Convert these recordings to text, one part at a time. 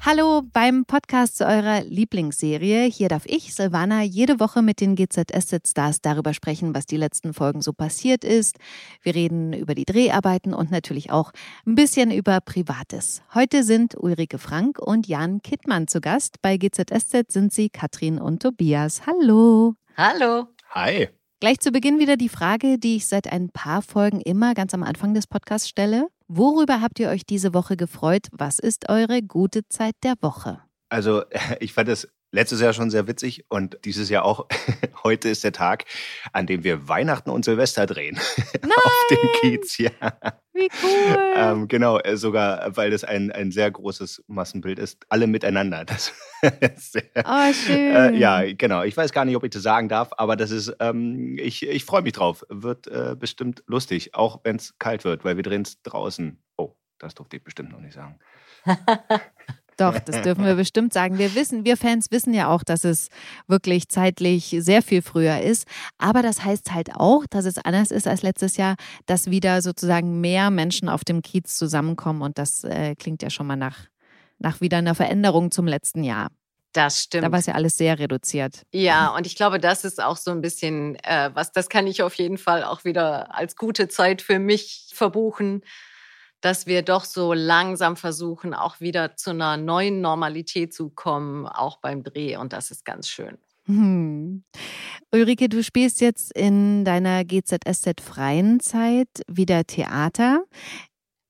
Hallo beim Podcast zu eurer Lieblingsserie. Hier darf ich, Silvana, jede Woche mit den GZSZ-Stars darüber sprechen, was die letzten Folgen so passiert ist. Wir reden über die Dreharbeiten und natürlich auch ein bisschen über Privates. Heute sind Ulrike Frank und Jan Kittmann zu Gast. Bei GZSZ sind sie Katrin und Tobias. Hallo. Hallo. Hi. Gleich zu Beginn wieder die Frage, die ich seit ein paar Folgen immer ganz am Anfang des Podcasts stelle. Worüber habt ihr euch diese Woche gefreut? Was ist eure gute Zeit der Woche? Also, ich fand es letztes Jahr schon sehr witzig und dieses Jahr auch. Heute ist der Tag, an dem wir Weihnachten und Silvester drehen. Nein! Auf dem Kiez, ja. Wie cool. Ähm, genau, äh, sogar, weil das ein, ein sehr großes Massenbild ist. Alle miteinander. Das ist sehr, oh, schön. Äh, ja, genau. Ich weiß gar nicht, ob ich das sagen darf, aber das ist, ähm, ich, ich freue mich drauf. Wird äh, bestimmt lustig, auch wenn es kalt wird, weil wir drehen es draußen. Oh, das durfte ich bestimmt noch nicht sagen. Doch, das dürfen wir bestimmt sagen. Wir wissen, wir Fans wissen ja auch, dass es wirklich zeitlich sehr viel früher ist. Aber das heißt halt auch, dass es anders ist als letztes Jahr, dass wieder sozusagen mehr Menschen auf dem Kiez zusammenkommen. Und das äh, klingt ja schon mal nach, nach wieder einer Veränderung zum letzten Jahr. Das stimmt. Da war es ja alles sehr reduziert. Ja, und ich glaube, das ist auch so ein bisschen äh, was, das kann ich auf jeden Fall auch wieder als gute Zeit für mich verbuchen dass wir doch so langsam versuchen, auch wieder zu einer neuen Normalität zu kommen, auch beim Dreh. Und das ist ganz schön. Hm. Ulrike, du spielst jetzt in deiner GZSZ freien Zeit wieder Theater.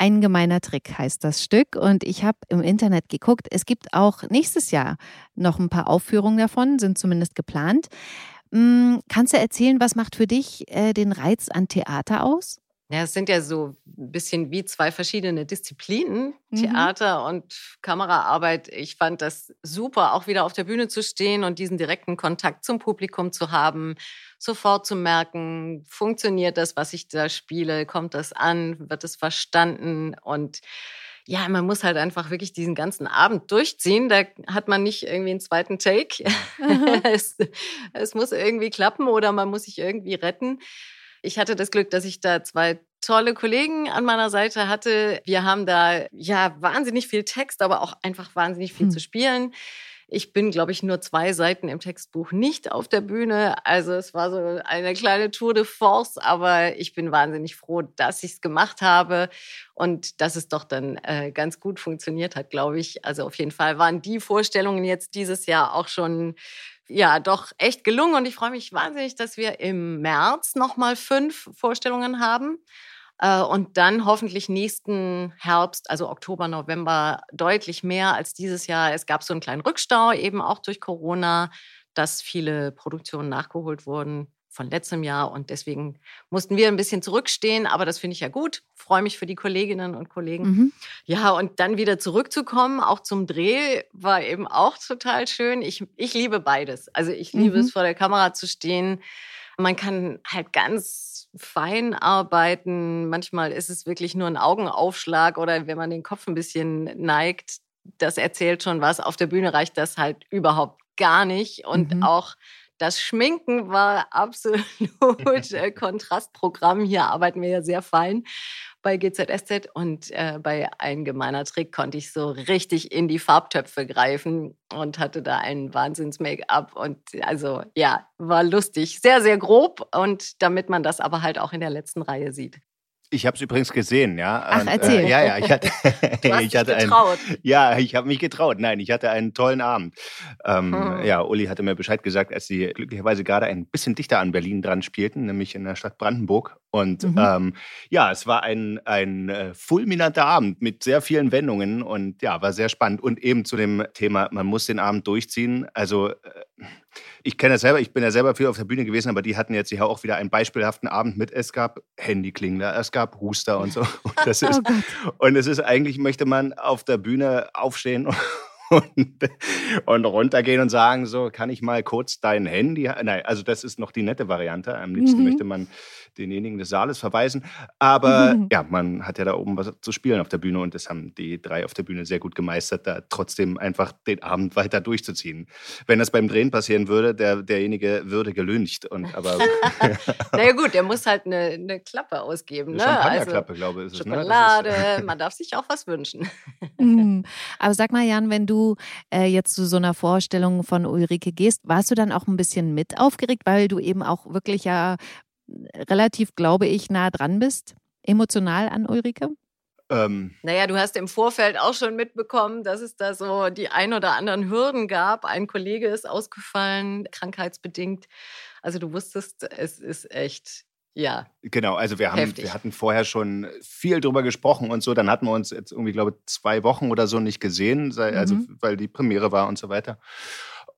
Ein gemeiner Trick heißt das Stück und ich habe im Internet geguckt. Es gibt auch nächstes Jahr noch ein paar Aufführungen davon, sind zumindest geplant. Hm, kannst du erzählen, was macht für dich äh, den Reiz an Theater aus? Ja, es sind ja so ein bisschen wie zwei verschiedene Disziplinen, Mhm. Theater und Kameraarbeit. Ich fand das super, auch wieder auf der Bühne zu stehen und diesen direkten Kontakt zum Publikum zu haben, sofort zu merken, funktioniert das, was ich da spiele, kommt das an, wird es verstanden und ja, man muss halt einfach wirklich diesen ganzen Abend durchziehen. Da hat man nicht irgendwie einen zweiten Take. es, es muss irgendwie klappen oder man muss sich irgendwie retten. Ich hatte das Glück, dass ich da zwei tolle Kollegen an meiner Seite hatte. Wir haben da ja wahnsinnig viel Text, aber auch einfach wahnsinnig viel Hm. zu spielen. Ich bin, glaube ich, nur zwei Seiten im Textbuch nicht auf der Bühne. Also es war so eine kleine Tour de Force, aber ich bin wahnsinnig froh, dass ich es gemacht habe und dass es doch dann äh, ganz gut funktioniert hat, glaube ich. Also auf jeden Fall waren die Vorstellungen jetzt dieses Jahr auch schon ja doch echt gelungen und ich freue mich wahnsinnig, dass wir im März nochmal fünf Vorstellungen haben. Äh, Und dann hoffentlich nächsten Herbst, also Oktober, November, deutlich mehr als dieses Jahr. Es gab so einen kleinen Rückstau, eben auch durch Corona, dass viele Produktionen nachgeholt wurden von letztem Jahr. Und deswegen mussten wir ein bisschen zurückstehen. Aber das finde ich ja gut. Freue mich für die Kolleginnen und Kollegen. Mhm. Ja, und dann wieder zurückzukommen, auch zum Dreh, war eben auch total schön. Ich, ich liebe beides. Also ich liebe Mhm. es, vor der Kamera zu stehen. Man kann halt ganz fein arbeiten. Manchmal ist es wirklich nur ein Augenaufschlag oder wenn man den Kopf ein bisschen neigt, das erzählt schon was. Auf der Bühne reicht das halt überhaupt gar nicht. Und Mhm. auch das Schminken war absolut äh, Kontrastprogramm. Hier arbeiten wir ja sehr fein bei GZSZ und äh, bei Ein gemeiner Trick konnte ich so richtig in die Farbtöpfe greifen und hatte da ein Wahnsinns-Make-up und also ja, war lustig. Sehr, sehr grob und damit man das aber halt auch in der letzten Reihe sieht. Ich habe es übrigens gesehen, ja. Ach, Und, erzähl. Äh, ja, ja, ich hatte, Du hast ich dich hatte einen, getraut. ja, ich habe mich getraut. Nein, ich hatte einen tollen Abend. Ähm, Hm. Ja, Uli hatte mir Bescheid gesagt, als sie glücklicherweise gerade ein bisschen dichter an Berlin dran spielten, nämlich in der Stadt Brandenburg. Und Mhm. ähm, ja, es war ein, ein äh, fulminanter Abend mit sehr vielen Wendungen und ja, war sehr spannend. Und eben zu dem Thema, man muss den Abend durchziehen. Also äh, ich kenne das selber, ich bin ja selber viel auf der Bühne gewesen, aber die hatten jetzt hier auch wieder einen beispielhaften Abend mit. Es gab Handyklingler, es gab Huster und so. Und, das ist, Oh und es ist eigentlich, möchte man auf der Bühne aufstehen und, und runtergehen und sagen, so, kann ich mal kurz dein Handy, nein, also das ist noch die nette Variante. Am liebsten mhm. möchte man denjenigen des Saales verweisen. Aber mhm. ja, man hat ja da oben was zu spielen auf der Bühne und das haben die drei auf der Bühne sehr gut gemeistert, da trotzdem einfach den Abend weiter durchzuziehen. Wenn das beim Drehen passieren würde, der, derjenige würde gelüncht. Und, aber, naja gut, der muss halt eine, eine Klappe ausgeben. Ne? Champagnerklappe, also, glaube ich. Ist Schokolade, es, ne? man darf sich auch was wünschen. Mhm. Aber sag mal, Jan, wenn du äh, jetzt zu so einer Vorstellung von Ulrike gehst, warst du dann auch ein bisschen mit aufgeregt, weil du eben auch wirklich ja relativ, glaube ich, nah dran bist, emotional an Ulrike? Ähm. Naja, du hast im Vorfeld auch schon mitbekommen, dass es da so die ein oder anderen Hürden gab. Ein Kollege ist ausgefallen, krankheitsbedingt. Also du wusstest, es ist echt ja. Genau, also wir, haben, wir hatten vorher schon viel drüber gesprochen und so. Dann hatten wir uns jetzt irgendwie, glaube ich, zwei Wochen oder so nicht gesehen, also mhm. weil die Premiere war und so weiter.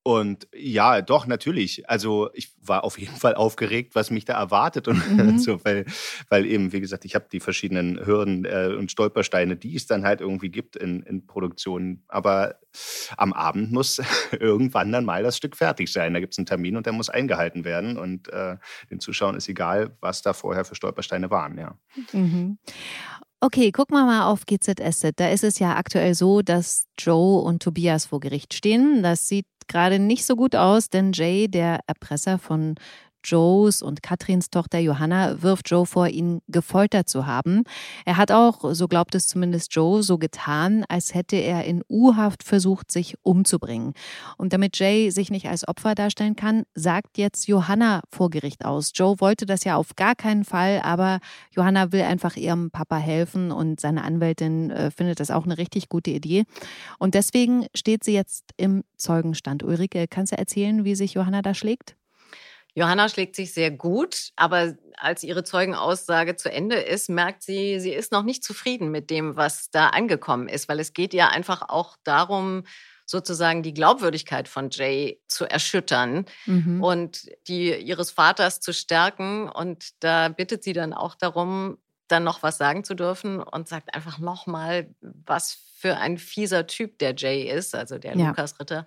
Und ja, doch, natürlich. Also ich war auf jeden Fall aufgeregt, was mich da erwartet. Und mhm. so, weil, weil eben, wie gesagt, ich habe die verschiedenen Hürden äh, und Stolpersteine, die es dann halt irgendwie gibt in, in Produktionen. Aber am Abend muss irgendwann dann mal das Stück fertig sein. Da gibt es einen Termin und der muss eingehalten werden. Und äh, den Zuschauern ist egal, was da vorher für Stolpersteine waren, ja. Mhm. Okay, gucken wir mal auf GZSZ. Da ist es ja aktuell so, dass Joe und Tobias vor Gericht stehen. Das sieht gerade nicht so gut aus, denn Jay, der Erpresser von Joes und Katrins Tochter Johanna wirft Joe vor, ihn gefoltert zu haben. Er hat auch, so glaubt es zumindest Joe, so getan, als hätte er in U-Haft versucht, sich umzubringen. Und damit Jay sich nicht als Opfer darstellen kann, sagt jetzt Johanna vor Gericht aus. Joe wollte das ja auf gar keinen Fall, aber Johanna will einfach ihrem Papa helfen und seine Anwältin äh, findet das auch eine richtig gute Idee. Und deswegen steht sie jetzt im Zeugenstand. Ulrike, kannst du erzählen, wie sich Johanna da schlägt? Johanna schlägt sich sehr gut, aber als ihre Zeugenaussage zu Ende ist, merkt sie, sie ist noch nicht zufrieden mit dem, was da angekommen ist, weil es geht ja einfach auch darum, sozusagen die Glaubwürdigkeit von Jay zu erschüttern mhm. und die ihres Vaters zu stärken. Und da bittet sie dann auch darum, dann noch was sagen zu dürfen und sagt einfach nochmal, was für ein fieser Typ der Jay ist, also der ja. Lukas Ritter.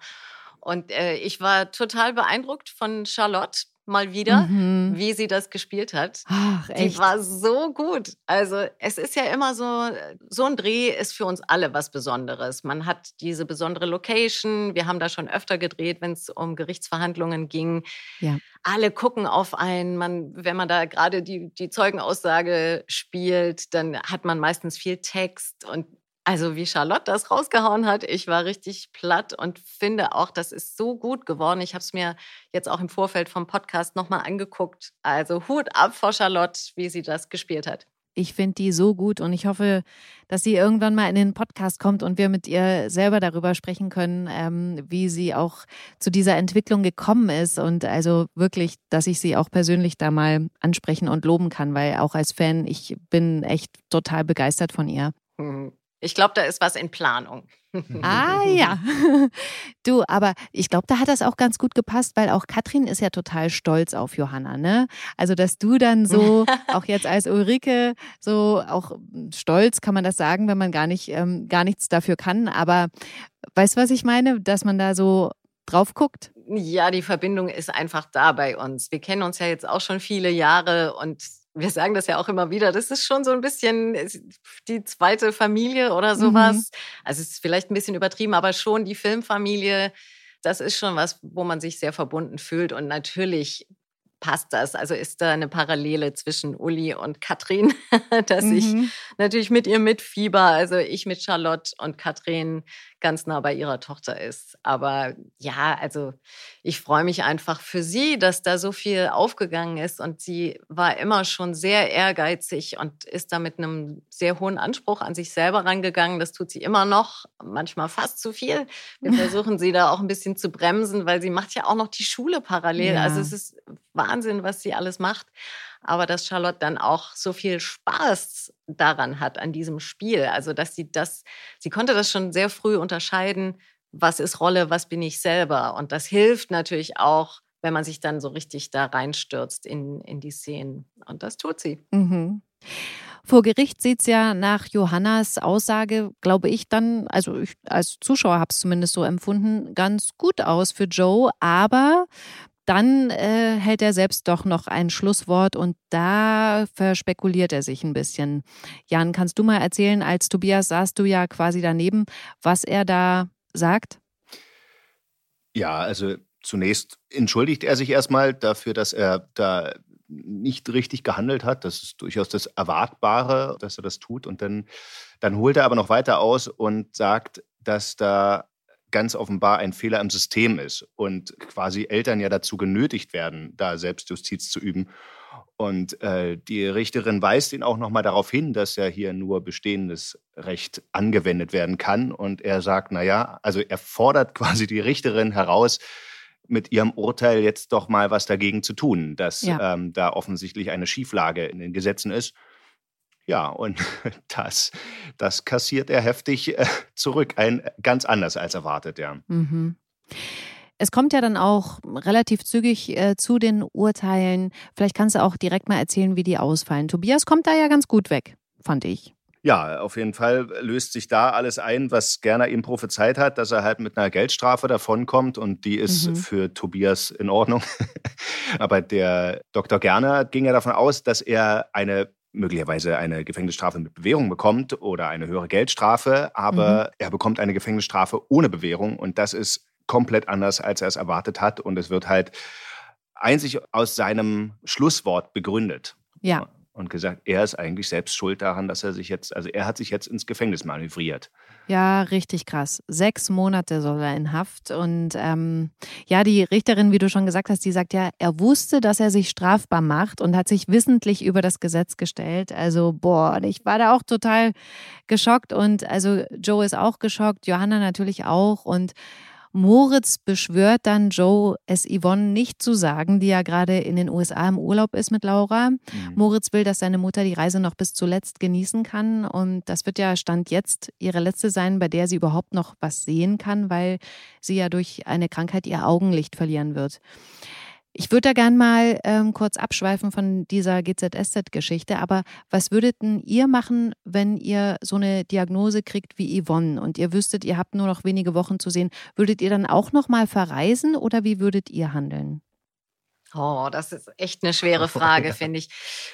Und äh, ich war total beeindruckt von Charlotte, mal wieder, mhm. wie sie das gespielt hat. Ach, echt? Die war so gut. Also es ist ja immer so, so ein Dreh ist für uns alle was Besonderes. Man hat diese besondere Location. Wir haben da schon öfter gedreht, wenn es um Gerichtsverhandlungen ging. Ja. Alle gucken auf einen. Man, wenn man da gerade die, die Zeugenaussage spielt, dann hat man meistens viel Text und also wie Charlotte das rausgehauen hat, ich war richtig platt und finde auch, das ist so gut geworden. Ich habe es mir jetzt auch im Vorfeld vom Podcast nochmal angeguckt. Also Hut ab vor Charlotte, wie sie das gespielt hat. Ich finde die so gut und ich hoffe, dass sie irgendwann mal in den Podcast kommt und wir mit ihr selber darüber sprechen können, ähm, wie sie auch zu dieser Entwicklung gekommen ist und also wirklich, dass ich sie auch persönlich da mal ansprechen und loben kann, weil auch als Fan, ich bin echt total begeistert von ihr. Mhm. Ich glaube, da ist was in Planung. Ah ja. Du, aber ich glaube, da hat das auch ganz gut gepasst, weil auch Katrin ist ja total stolz auf Johanna, ne? Also, dass du dann so, auch jetzt als Ulrike, so auch stolz kann man das sagen, wenn man gar nicht, ähm, gar nichts dafür kann. Aber weißt du, was ich meine? Dass man da so drauf guckt? Ja, die Verbindung ist einfach da bei uns. Wir kennen uns ja jetzt auch schon viele Jahre und wir sagen das ja auch immer wieder, das ist schon so ein bisschen die zweite Familie oder sowas. Mhm. Also es ist vielleicht ein bisschen übertrieben, aber schon die Filmfamilie, das ist schon was, wo man sich sehr verbunden fühlt. Und natürlich passt das? Also ist da eine Parallele zwischen Uli und Katrin, dass mhm. ich natürlich mit ihr mitfieber, also ich mit Charlotte und Katrin ganz nah bei ihrer Tochter ist. Aber ja, also ich freue mich einfach für sie, dass da so viel aufgegangen ist und sie war immer schon sehr ehrgeizig und ist da mit einem sehr hohen Anspruch an sich selber rangegangen. Das tut sie immer noch, manchmal fast zu viel. Wir versuchen sie da auch ein bisschen zu bremsen, weil sie macht ja auch noch die Schule parallel. Ja. Also es ist Wahnsinn, was sie alles macht. Aber dass Charlotte dann auch so viel Spaß daran hat, an diesem Spiel. Also, dass sie das, sie konnte das schon sehr früh unterscheiden, was ist Rolle, was bin ich selber. Und das hilft natürlich auch, wenn man sich dann so richtig da reinstürzt in, in die Szenen. Und das tut sie. Mhm. Vor Gericht sieht es ja nach Johannas Aussage, glaube ich, dann, also ich als Zuschauer habe es zumindest so empfunden, ganz gut aus für Joe. Aber dann äh, hält er selbst doch noch ein Schlusswort und da verspekuliert er sich ein bisschen. Jan, kannst du mal erzählen, als Tobias saßt du ja quasi daneben, was er da sagt? Ja, also zunächst entschuldigt er sich erstmal dafür, dass er da nicht richtig gehandelt hat. Das ist durchaus das Erwartbare, dass er das tut. Und dann, dann holt er aber noch weiter aus und sagt, dass da ganz offenbar ein Fehler im System ist und quasi Eltern ja dazu genötigt werden, da Selbstjustiz zu üben. Und äh, die Richterin weist ihn auch nochmal darauf hin, dass ja hier nur bestehendes Recht angewendet werden kann. Und er sagt, naja, also er fordert quasi die Richterin heraus, mit ihrem Urteil jetzt doch mal was dagegen zu tun, dass ja. ähm, da offensichtlich eine Schieflage in den Gesetzen ist. Ja, und das, das kassiert er heftig äh, zurück, ein, ganz anders als erwartet, ja. Mhm. Es kommt ja dann auch relativ zügig äh, zu den Urteilen. Vielleicht kannst du auch direkt mal erzählen, wie die ausfallen. Tobias kommt da ja ganz gut weg, fand ich. Ja, auf jeden Fall löst sich da alles ein, was Gerner ihm prophezeit hat, dass er halt mit einer Geldstrafe davonkommt und die ist mhm. für Tobias in Ordnung. Aber der Dr. Gerner ging ja davon aus, dass er eine möglicherweise eine Gefängnisstrafe mit Bewährung bekommt oder eine höhere Geldstrafe, aber mhm. er bekommt eine Gefängnisstrafe ohne Bewährung und das ist komplett anders, als er es erwartet hat und es wird halt einzig aus seinem Schlusswort begründet. Ja und gesagt, er ist eigentlich selbst schuld daran, dass er sich jetzt, also er hat sich jetzt ins Gefängnis manövriert. Ja, richtig krass. Sechs Monate soll er in Haft. Und ähm, ja, die Richterin, wie du schon gesagt hast, die sagt ja, er wusste, dass er sich strafbar macht und hat sich wissentlich über das Gesetz gestellt. Also, boah, ich war da auch total geschockt und also Joe ist auch geschockt, Johanna natürlich auch. Und Moritz beschwört dann Joe, es Yvonne nicht zu sagen, die ja gerade in den USA im Urlaub ist mit Laura. Mhm. Moritz will, dass seine Mutter die Reise noch bis zuletzt genießen kann. Und das wird ja Stand jetzt ihre letzte sein, bei der sie überhaupt noch was sehen kann, weil sie ja durch eine Krankheit ihr Augenlicht verlieren wird. Ich würde da gern mal ähm, kurz abschweifen von dieser GZSZ-Geschichte, aber was würdet denn ihr machen, wenn ihr so eine Diagnose kriegt wie Yvonne und ihr wüsstet, ihr habt nur noch wenige Wochen zu sehen? Würdet ihr dann auch noch mal verreisen oder wie würdet ihr handeln? Oh, das ist echt eine schwere Frage, finde ich.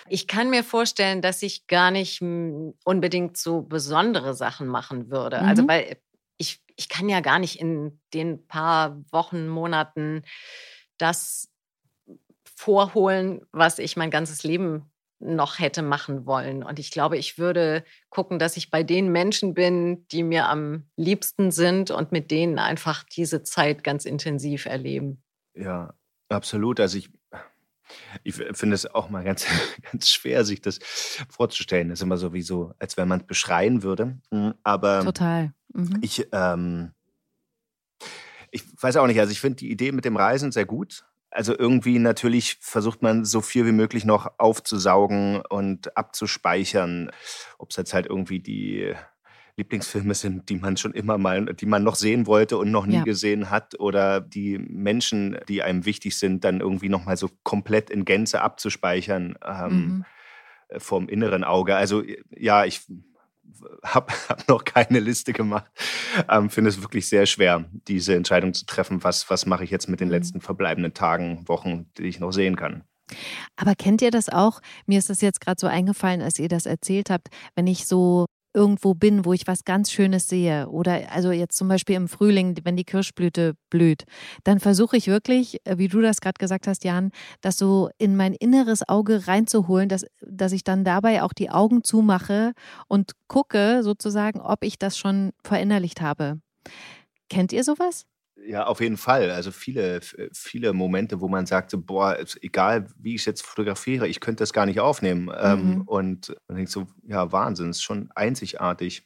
Ich kann mir vorstellen, dass ich gar nicht unbedingt so besondere Sachen machen würde. Also, mhm. Also, weil ich, ich kann ja gar nicht in den paar Wochen, Monaten das vorholen, was ich mein ganzes Leben noch hätte machen wollen. Und ich glaube, ich würde gucken, dass ich bei den Menschen bin, die mir am liebsten sind und mit denen einfach diese Zeit ganz intensiv erleben. Ja, absolut. Also ich, ich finde es auch mal ganz, ganz schwer, sich das vorzustellen. Das ist immer so wie so, als wenn man es beschreien würde. Hm, aber total. Mhm. Ich, ähm, ich weiß auch nicht, also ich finde die Idee mit dem Reisen sehr gut. Also irgendwie natürlich versucht man so viel wie möglich noch aufzusaugen und abzuspeichern. Ob es jetzt halt irgendwie die Lieblingsfilme sind, die man schon immer mal, die man noch sehen wollte und noch nie ja. gesehen hat, oder die Menschen, die einem wichtig sind, dann irgendwie noch mal so komplett in Gänze abzuspeichern ähm, mhm. vom inneren Auge. Also ja, ich habe hab noch keine Liste gemacht. Ähm, Finde es wirklich sehr schwer, diese Entscheidung zu treffen, was, was mache ich jetzt mit den mhm. letzten verbleibenden Tagen, Wochen, die ich noch sehen kann. Aber kennt ihr das auch? Mir ist das jetzt gerade so eingefallen, als ihr das erzählt habt, wenn ich so irgendwo bin, wo ich was ganz Schönes sehe oder also jetzt zum Beispiel im Frühling, wenn die Kirschblüte blüht, dann versuche ich wirklich, äh, wie du das gerade gesagt hast, Jan, das so in mein inneres Auge reinzuholen, dass, dass ich dann dabei auch die Augen zumache und gucke sozusagen, ob ich das schon verinnerlicht habe. Kennt ihr sowas? Ja, auf jeden Fall. Also viele, viele Momente, wo man sagt, so, boah, egal wie ich es jetzt fotografiere, ich könnte das gar nicht aufnehmen. Ähm, mhm. und dann denke ich so, ja, Wahnsinn, ist schon einzigartig.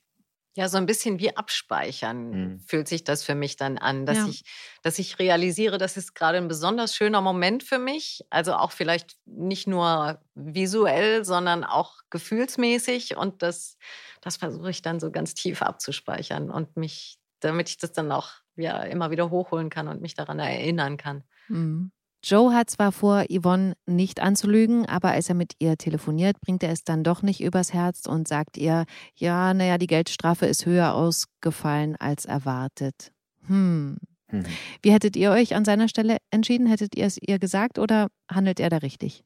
Ja, so ein bisschen wie abspeichern mhm. fühlt sich das für mich dann an, dass, ja. ich, dass ich realisiere, das ist gerade ein besonders schöner Moment für mich. Also auch vielleicht nicht nur visuell, sondern auch gefühlsmäßig. Und das, das versuche ich dann so ganz tief abzuspeichern und mich, damit ich das dann auch ja immer wieder hochholen kann und mich daran erinnern kann. Mhm. Joe hat zwar vor, Yvonne nicht anzulügen, aber als er mit ihr telefoniert, bringt er es dann doch nicht übers Herz und sagt ihr, ja, naja, die Geldstrafe ist höher ausgefallen als erwartet. Hm. hm. Wie hättet ihr euch an seiner Stelle entschieden? Hättet ihr es ihr gesagt oder handelt er da richtig?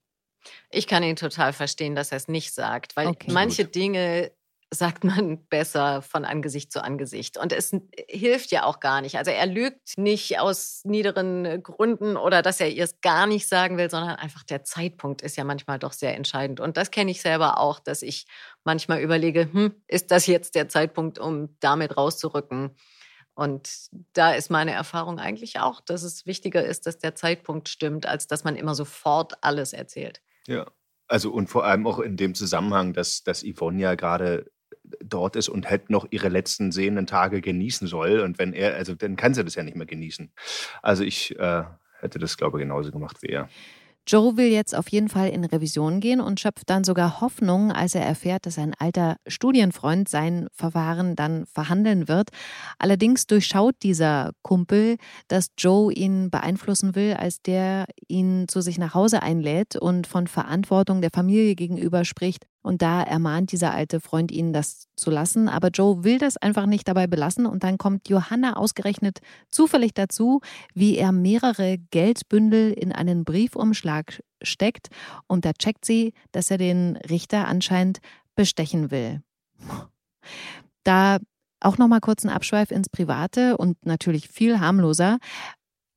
Ich kann ihn total verstehen, dass er es nicht sagt, weil okay. manche Dinge sagt man besser von Angesicht zu Angesicht. Und es hilft ja auch gar nicht. Also er lügt nicht aus niederen Gründen oder dass er ihr es gar nicht sagen will, sondern einfach der Zeitpunkt ist ja manchmal doch sehr entscheidend. Und das kenne ich selber auch, dass ich manchmal überlege, hm, ist das jetzt der Zeitpunkt, um damit rauszurücken? Und da ist meine Erfahrung eigentlich auch, dass es wichtiger ist, dass der Zeitpunkt stimmt, als dass man immer sofort alles erzählt. Ja, also und vor allem auch in dem Zusammenhang, dass, dass Yvonne ja gerade dort ist und halt noch ihre letzten sehenden Tage genießen soll. Und wenn er, also dann kann sie das ja nicht mehr genießen. Also ich äh, hätte das, glaube ich, genauso gemacht wie er. Joe will jetzt auf jeden Fall in Revision gehen und schöpft dann sogar Hoffnung, als er erfährt, dass ein alter Studienfreund sein Verfahren dann verhandeln wird. Allerdings durchschaut dieser Kumpel, dass Joe ihn beeinflussen will, als der ihn zu sich nach Hause einlädt und von Verantwortung der Familie gegenüber spricht. Und da ermahnt dieser alte Freund ihn, das zu lassen. Aber Joe will das einfach nicht dabei belassen. Und dann kommt Johanna ausgerechnet zufällig dazu, wie er mehrere Geldbündel in einen Briefumschlag steckt. Und da checkt sie, dass er den Richter anscheinend bestechen will. Da auch noch mal kurz ein Abschweif ins Private und natürlich viel harmloser.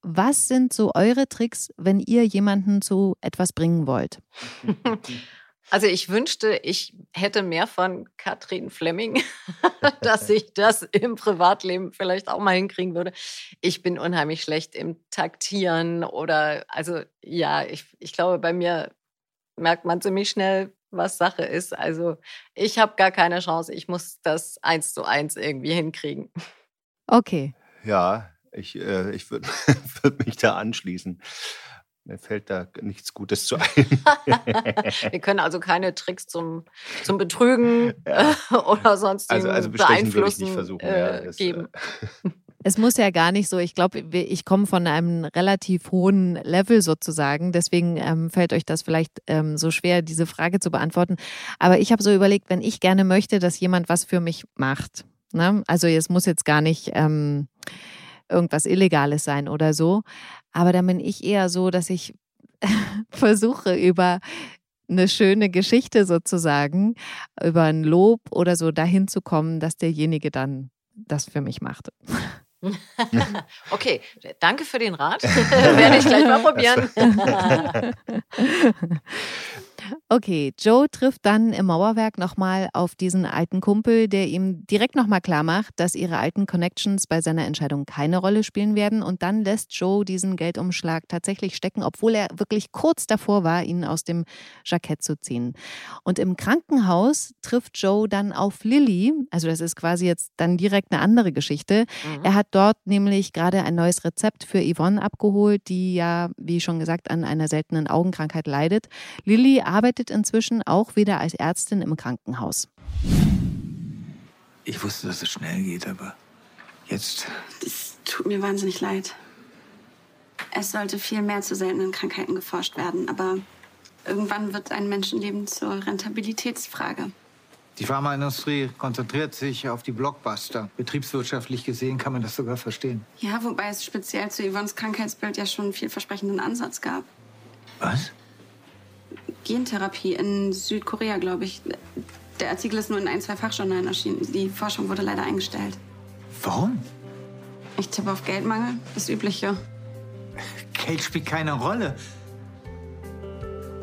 Was sind so eure Tricks, wenn ihr jemanden zu etwas bringen wollt? Also ich wünschte, ich hätte mehr von Katrin Fleming, dass ich das im Privatleben vielleicht auch mal hinkriegen würde. Ich bin unheimlich schlecht im Taktieren oder also ja, ich, ich glaube, bei mir merkt man ziemlich schnell, was Sache ist. Also ich habe gar keine Chance. Ich muss das eins zu eins irgendwie hinkriegen. Okay. Ja, ich, äh, ich würde würd mich da anschließen. Mir fällt da nichts Gutes zu ein. Wir können also keine Tricks zum, zum Betrügen ja. oder sonst also, also beeinflussen ich versuchen, äh, ja, geben. Es muss ja gar nicht so, ich glaube, ich komme von einem relativ hohen Level sozusagen, deswegen ähm, fällt euch das vielleicht ähm, so schwer, diese Frage zu beantworten. Aber ich habe so überlegt, wenn ich gerne möchte, dass jemand was für mich macht. Ne? Also es muss jetzt gar nicht ähm, irgendwas Illegales sein oder so. Aber dann bin ich eher so, dass ich versuche über eine schöne Geschichte sozusagen, über ein Lob oder so dahin zu kommen, dass derjenige dann das für mich macht. okay, danke für den Rat. Werde ich gleich mal probieren. Okay, Joe trifft dann im Mauerwerk nochmal auf diesen alten Kumpel, der ihm direkt nochmal klar macht, dass ihre alten Connections bei seiner Entscheidung keine Rolle spielen werden. Und dann lässt Joe diesen Geldumschlag tatsächlich stecken, obwohl er wirklich kurz davor war, ihn aus dem Jackett zu ziehen. Und im Krankenhaus trifft Joe dann auf Lilly. Also das ist quasi jetzt dann direkt eine andere Geschichte. Mhm. Er hat dort nämlich gerade ein neues Rezept für Yvonne abgeholt, die ja, wie schon gesagt, an einer seltenen Augenkrankheit leidet. Lilly arbeitet inzwischen auch wieder als Ärztin im Krankenhaus. Ich wusste, dass es schnell geht, aber jetzt. Es tut mir wahnsinnig leid. Es sollte viel mehr zu seltenen Krankheiten geforscht werden, aber irgendwann wird ein Menschenleben zur Rentabilitätsfrage. Die Pharmaindustrie konzentriert sich auf die Blockbuster. Betriebswirtschaftlich gesehen kann man das sogar verstehen. Ja, wobei es speziell zu Yvonnes Krankheitsbild ja schon einen vielversprechenden Ansatz gab. Was? Gentherapie in Südkorea, glaube ich. Der Artikel ist nur in ein, zwei Fachjournalen erschienen. Die Forschung wurde leider eingestellt. Warum? Ich tippe auf Geldmangel, das Übliche. Geld spielt keine Rolle.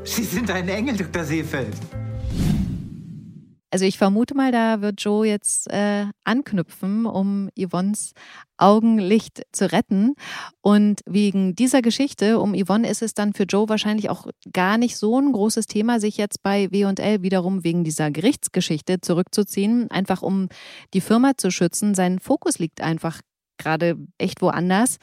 Sie sind ein Engel, Dr. Seefeld. Also ich vermute mal, da wird Joe jetzt äh, anknüpfen, um Yvonnes Augenlicht zu retten. Und wegen dieser Geschichte um Yvonne ist es dann für Joe wahrscheinlich auch gar nicht so ein großes Thema, sich jetzt bei W&L wiederum wegen dieser Gerichtsgeschichte zurückzuziehen, einfach um die Firma zu schützen. Sein Fokus liegt einfach gerade echt woanders.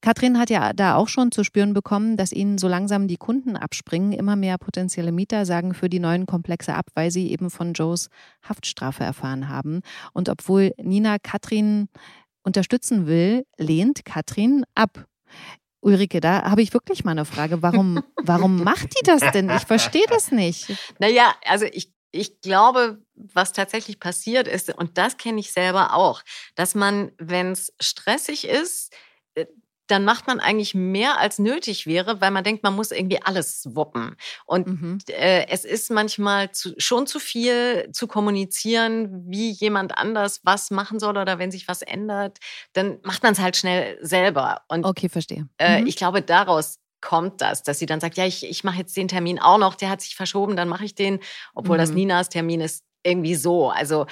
Katrin hat ja da auch schon zu spüren bekommen, dass ihnen so langsam die Kunden abspringen. Immer mehr potenzielle Mieter sagen für die neuen Komplexe ab, weil sie eben von Joes Haftstrafe erfahren haben. Und obwohl Nina Katrin unterstützen will, lehnt Katrin ab. Ulrike, da habe ich wirklich mal eine Frage. Warum, warum macht die das denn? Ich verstehe das nicht. Naja, also ich, ich glaube, was tatsächlich passiert ist, und das kenne ich selber auch, dass man, wenn es stressig ist, dann macht man eigentlich mehr als nötig wäre, weil man denkt, man muss irgendwie alles wuppen. Und mhm. äh, es ist manchmal zu, schon zu viel zu kommunizieren, wie jemand anders was machen soll oder wenn sich was ändert, dann macht man es halt schnell selber. Und okay, verstehe. Äh, mhm. ich glaube, daraus kommt das, dass sie dann sagt, ja, ich, ich mache jetzt den Termin auch noch, der hat sich verschoben, dann mache ich den, obwohl mhm. das Ninas Termin ist irgendwie so. Also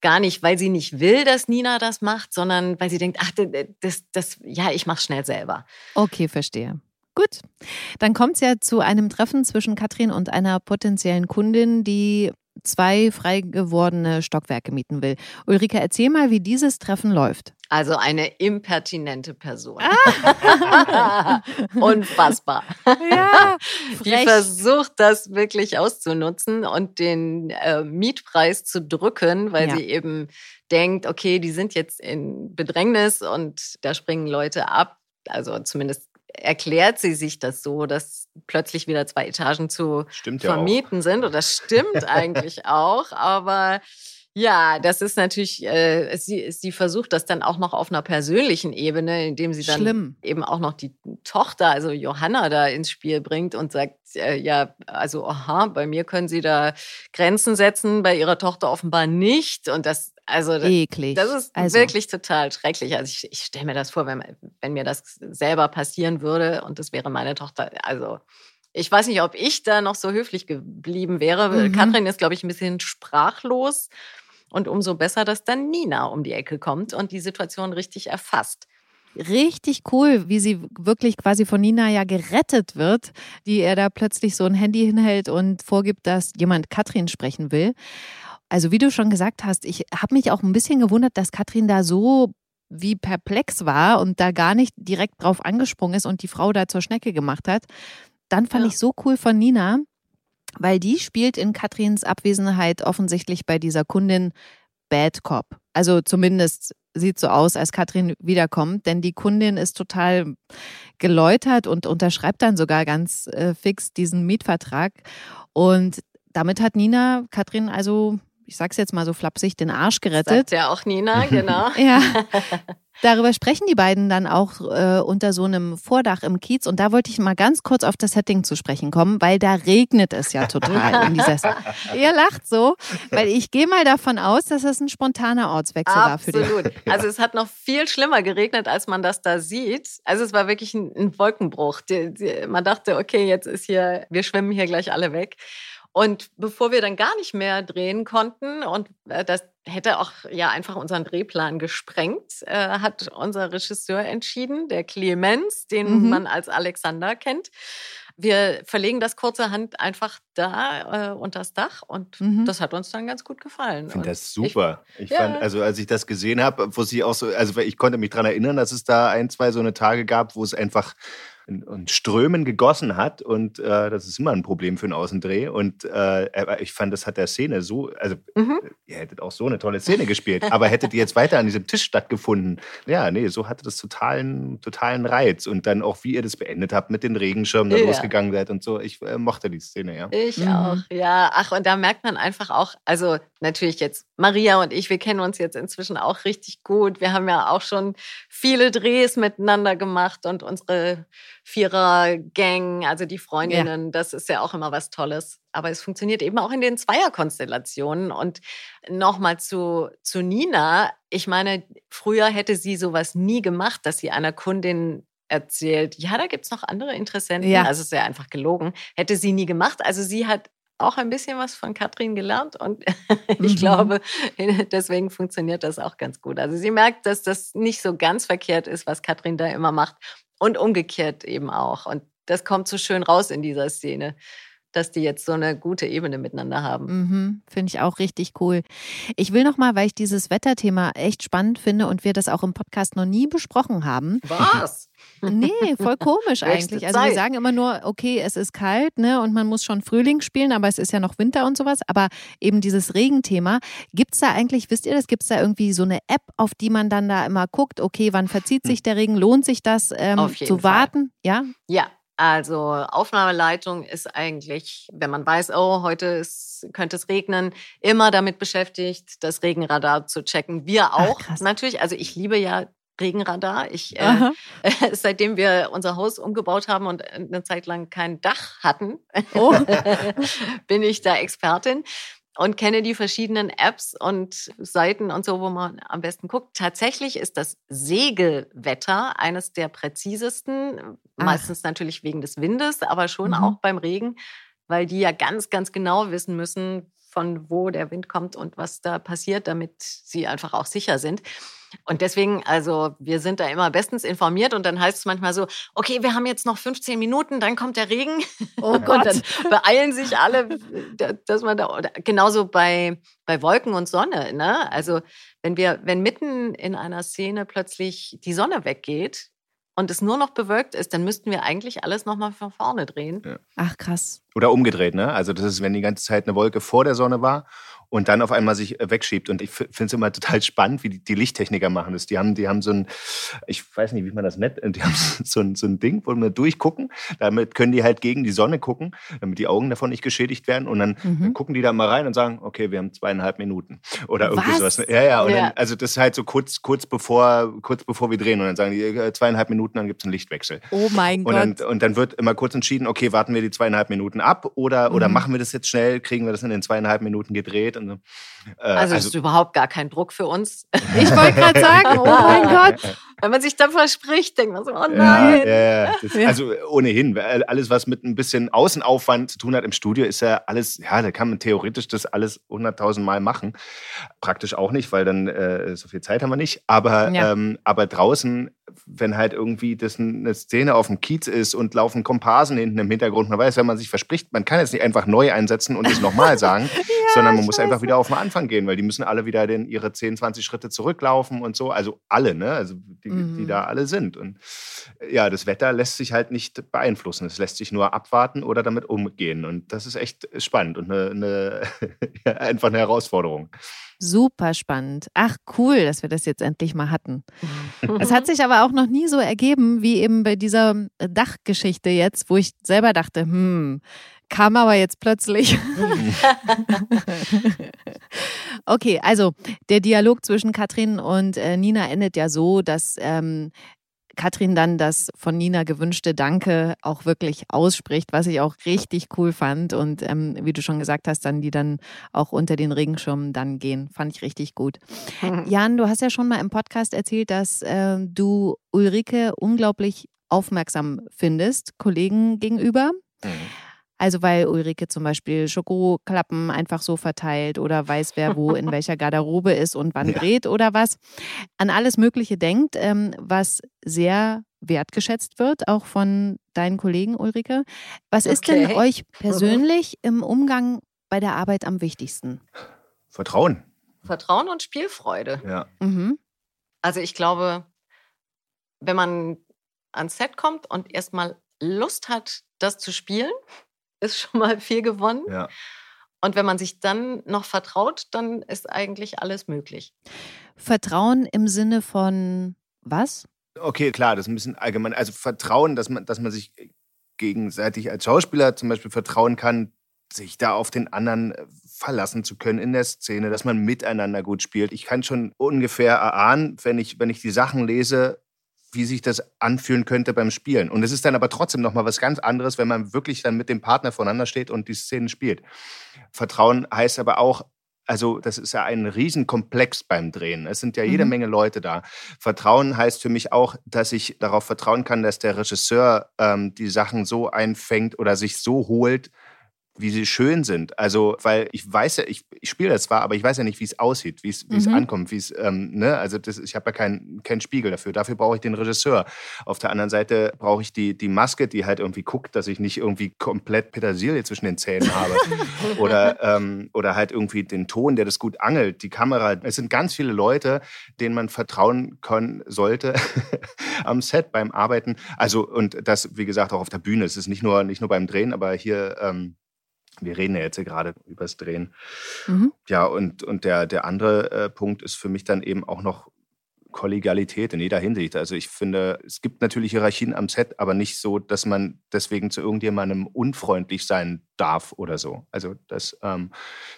gar nicht, weil sie nicht will, dass Nina das macht, sondern weil sie denkt, ach, das, das, ja, ich mache schnell selber. Okay, verstehe. Gut, dann kommt es ja zu einem Treffen zwischen Katrin und einer potenziellen Kundin, die zwei frei gewordene Stockwerke mieten will. Ulrike, erzähl mal, wie dieses Treffen läuft. Also eine impertinente Person. Ah. Unfassbar. Ja, Die versucht das wirklich auszunutzen und den äh, Mietpreis zu drücken, weil ja. sie eben denkt, okay, die sind jetzt in Bedrängnis und da springen Leute ab. Also zumindest erklärt sie sich das so, dass plötzlich wieder zwei Etagen zu stimmt vermieten ja sind. Und das stimmt eigentlich auch, aber ja, das ist natürlich, äh, sie, sie versucht das dann auch noch auf einer persönlichen Ebene, indem sie dann Schlimm. eben auch noch die Tochter, also Johanna, da ins Spiel bringt und sagt, äh, ja, also aha, bei mir können sie da Grenzen setzen, bei ihrer Tochter offenbar nicht. Und das, also das, Eklig. das ist also. wirklich total schrecklich. Also ich, ich stelle mir das vor, wenn, wenn mir das selber passieren würde und das wäre meine Tochter, also ich weiß nicht, ob ich da noch so höflich geblieben wäre. Mhm. Katrin ist, glaube ich, ein bisschen sprachlos. Und umso besser, dass dann Nina um die Ecke kommt und die Situation richtig erfasst richtig cool, wie sie wirklich quasi von Nina ja gerettet wird, die er da plötzlich so ein Handy hinhält und vorgibt, dass jemand Katrin sprechen will. Also wie du schon gesagt hast, ich habe mich auch ein bisschen gewundert, dass Katrin da so wie perplex war und da gar nicht direkt drauf angesprungen ist und die Frau da zur Schnecke gemacht hat. Dann fand ja. ich so cool von Nina, weil die spielt in Katrins Abwesenheit offensichtlich bei dieser Kundin Bad Cop. Also zumindest sieht so aus, als Katrin wiederkommt, denn die Kundin ist total geläutert und unterschreibt dann sogar ganz äh, fix diesen Mietvertrag. Und damit hat Nina Katrin also, ich sag's jetzt mal so flapsig, den Arsch gerettet. Sagt ja auch Nina, genau. ja. Darüber sprechen die beiden dann auch äh, unter so einem Vordach im Kiez. Und da wollte ich mal ganz kurz auf das Setting zu sprechen kommen, weil da regnet es ja total in dieser. Ihr lacht so, weil ich gehe mal davon aus, dass es ein spontaner Ortswechsel Absolut. war für dich. Absolut. Also es hat noch viel schlimmer geregnet, als man das da sieht. Also es war wirklich ein, ein Wolkenbruch. Die, die, man dachte, okay, jetzt ist hier, wir schwimmen hier gleich alle weg. Und bevor wir dann gar nicht mehr drehen konnten und äh, das hätte auch ja einfach unseren Drehplan gesprengt, äh, hat unser Regisseur entschieden, der Clemens, den mhm. man als Alexander kennt. Wir verlegen das kurzerhand einfach da äh, unter das Dach und mhm. das hat uns dann ganz gut gefallen. Ich finde das super. Ich, ich ja. fand, also als ich das gesehen habe, wo sie auch so, also ich konnte mich daran erinnern, dass es da ein, zwei so eine Tage gab, wo es einfach und Strömen gegossen hat. Und äh, das ist immer ein Problem für einen Außendreh. Und äh, ich fand, das hat der Szene so, also mhm. ihr hättet auch so eine tolle Szene gespielt, aber hättet ihr jetzt weiter an diesem Tisch stattgefunden, ja, nee, so hatte das totalen, totalen Reiz. Und dann auch, wie ihr das beendet habt mit den Regenschirmen, da ja. losgegangen seid und so. Ich äh, mochte die Szene, ja. Ich mhm. auch, ja. Ach, und da merkt man einfach auch, also natürlich jetzt Maria und ich, wir kennen uns jetzt inzwischen auch richtig gut. Wir haben ja auch schon viele Drehs miteinander gemacht und unsere Vierer-Gang, also die Freundinnen, ja. das ist ja auch immer was Tolles. Aber es funktioniert eben auch in den Zweierkonstellationen. Und nochmal zu, zu Nina. Ich meine, früher hätte sie sowas nie gemacht, dass sie einer Kundin erzählt, ja, da gibt es noch andere Interessenten. Ja. Also es ist ja einfach gelogen. Hätte sie nie gemacht. Also sie hat auch ein bisschen was von Katrin gelernt und ich mhm. glaube, deswegen funktioniert das auch ganz gut. Also sie merkt, dass das nicht so ganz verkehrt ist, was Katrin da immer macht und umgekehrt eben auch. Und das kommt so schön raus in dieser Szene. Dass die jetzt so eine gute Ebene miteinander haben. Mhm, finde ich auch richtig cool. Ich will noch mal, weil ich dieses Wetterthema echt spannend finde und wir das auch im Podcast noch nie besprochen haben. Was? Nee, voll komisch eigentlich. Also wir sagen immer nur, okay, es ist kalt, ne, und man muss schon Frühling spielen, aber es ist ja noch Winter und sowas. Aber eben dieses Regenthema, gibt es da eigentlich, wisst ihr das, gibt es da irgendwie so eine App, auf die man dann da immer guckt, okay, wann verzieht sich der Regen, lohnt sich das ähm, zu warten? Ja? Ja, also Aufnahmeleitung ist eigentlich, wenn man weiß, oh, heute ist, könnte es regnen, immer damit beschäftigt, das Regenradar zu checken. Wir auch Ach, natürlich. Also ich liebe ja Regenradar. Ich, äh, seitdem wir unser Haus umgebaut haben und eine Zeit lang kein Dach hatten, oh. bin ich da Expertin und kenne die verschiedenen Apps und Seiten und so, wo man am besten guckt. Tatsächlich ist das Segelwetter eines der präzisesten, Ach. meistens natürlich wegen des Windes, aber schon mhm. auch beim Regen, weil die ja ganz, ganz genau wissen müssen, von wo der Wind kommt und was da passiert, damit sie einfach auch sicher sind. Und deswegen, also wir sind da immer bestens informiert und dann heißt es manchmal so, okay, wir haben jetzt noch 15 Minuten, dann kommt der Regen. Oh Gott. Und dann beeilen sich alle, dass man da, genauso bei, bei Wolken und Sonne, ne? Also wenn wir, wenn mitten in einer Szene plötzlich die Sonne weggeht, und es nur noch bewölkt ist, dann müssten wir eigentlich alles nochmal von vorne drehen. Ja. Ach krass. Oder umgedreht, ne? Also das ist, wenn die ganze Zeit eine Wolke vor der Sonne war und dann auf einmal sich äh, wegschiebt. Und ich finde es immer total spannend, wie die, die, Lichttechniker machen das. Die haben, die haben so ein, ich weiß nicht, wie man das nennt, die haben so ein, so ein Ding, wo wir durchgucken. Damit können die halt gegen die Sonne gucken, damit die Augen davon nicht geschädigt werden. Und dann, mhm. dann gucken die da mal rein und sagen, okay, wir haben zweieinhalb Minuten. Oder irgendwie Was? sowas. Ja, ja. Und ja. Dann, also das ist halt so kurz, kurz, bevor, kurz bevor wir drehen. Und dann sagen die, äh, zweieinhalb Minuten, dann gibt es einen Lichtwechsel. Oh mein und Gott. Dann, und dann wird immer kurz entschieden, okay, warten wir die zweieinhalb Minuten ab oder, mhm. oder machen wir das jetzt schnell, kriegen wir das in den zweieinhalb Minuten gedreht. Und. Äh, also, also ist überhaupt gar kein Druck für uns. Ich wollte gerade sagen, oh mein Gott. Wenn man sich dann verspricht, denkt man so, oh nein. Ja, ja, das, also ohnehin, alles, was mit ein bisschen Außenaufwand zu tun hat im Studio, ist ja alles, ja, da kann man theoretisch das alles hunderttausend Mal machen. Praktisch auch nicht, weil dann äh, so viel Zeit haben wir nicht. Aber, ähm, aber draußen wenn halt irgendwie das eine Szene auf dem Kiez ist und laufen Komparsen hinten im Hintergrund. Man weiß, wenn man sich verspricht, man kann jetzt nicht einfach neu einsetzen und es nochmal sagen, ja, sondern man muss einfach wieder auf den Anfang gehen, weil die müssen alle wieder den, ihre 10, 20 Schritte zurücklaufen und so. Also alle, ne? Also die, mhm. die da alle sind. Und ja, das Wetter lässt sich halt nicht beeinflussen. Es lässt sich nur abwarten oder damit umgehen. Und das ist echt spannend und eine, eine einfach eine Herausforderung. Super spannend. Ach, cool, dass wir das jetzt endlich mal hatten. Es hat sich aber auch noch nie so ergeben, wie eben bei dieser äh, Dachgeschichte jetzt, wo ich selber dachte, hm, kam aber jetzt plötzlich. okay, also der Dialog zwischen Katrin und äh, Nina endet ja so, dass ähm, Katrin dann das von Nina gewünschte Danke auch wirklich ausspricht, was ich auch richtig cool fand. Und ähm, wie du schon gesagt hast, dann die dann auch unter den Regenschirmen dann gehen. Fand ich richtig gut. Jan, du hast ja schon mal im Podcast erzählt, dass äh, du Ulrike unglaublich aufmerksam findest, Kollegen gegenüber. Mhm. Also weil Ulrike zum Beispiel Schokoklappen einfach so verteilt oder weiß, wer wo in welcher Garderobe ist und wann ja. dreht oder was. An alles Mögliche denkt, ähm, was sehr wertgeschätzt wird, auch von deinen Kollegen, Ulrike. Was okay. ist denn euch persönlich im Umgang bei der Arbeit am wichtigsten? Vertrauen. Vertrauen und Spielfreude. Ja. Mhm. Also ich glaube, wenn man ans Set kommt und erstmal Lust hat, das zu spielen, ist schon mal viel gewonnen. Ja. Und wenn man sich dann noch vertraut, dann ist eigentlich alles möglich. Vertrauen im Sinne von was? Okay, klar, das ist ein bisschen allgemein. Also Vertrauen, dass man, dass man sich gegenseitig als Schauspieler zum Beispiel vertrauen kann, sich da auf den anderen äh, verlassen zu können in der Szene, dass man miteinander gut spielt. Ich kann schon ungefähr erahnen, wenn ich, wenn ich die Sachen lese, wie sich das anfühlen könnte beim Spielen. Und es ist dann aber trotzdem noch mal was ganz anderes, wenn man wirklich dann mit dem Partner voneinander steht und die Szenen spielt. Vertrauen heißt aber auch, also das ist ja ein Riesenkomplex beim Drehen. Es sind ja jede mhm. Menge Leute da. Vertrauen heißt für mich auch, dass ich darauf vertrauen kann, dass der Regisseur ähm, die Sachen so einfängt oder sich so holt, wie sie schön sind. Also, weil ich weiß ja, ich, ich spiele das zwar, aber ich weiß ja nicht, wie es aussieht, wie es mhm. ankommt, wie es, ähm, ne, also das, ich habe ja keinen kein Spiegel dafür. Dafür brauche ich den Regisseur. Auf der anderen Seite brauche ich die, die Maske, die halt irgendwie guckt, dass ich nicht irgendwie komplett Petersilie zwischen den Zähnen habe. oder, ähm, oder halt irgendwie den Ton, der das gut angelt, die Kamera. Es sind ganz viele Leute, denen man vertrauen können sollte am Set beim Arbeiten. Also, und das, wie gesagt, auch auf der Bühne. Es ist nicht nur, nicht nur beim Drehen, aber hier ähm, wir reden ja jetzt gerade übers Drehen. Mhm. Ja, und, und der, der andere äh, Punkt ist für mich dann eben auch noch Kollegialität in jeder Hinsicht. Also ich finde, es gibt natürlich Hierarchien am Set, aber nicht so, dass man deswegen zu irgendjemandem unfreundlich sein darf oder so. Also das ähm,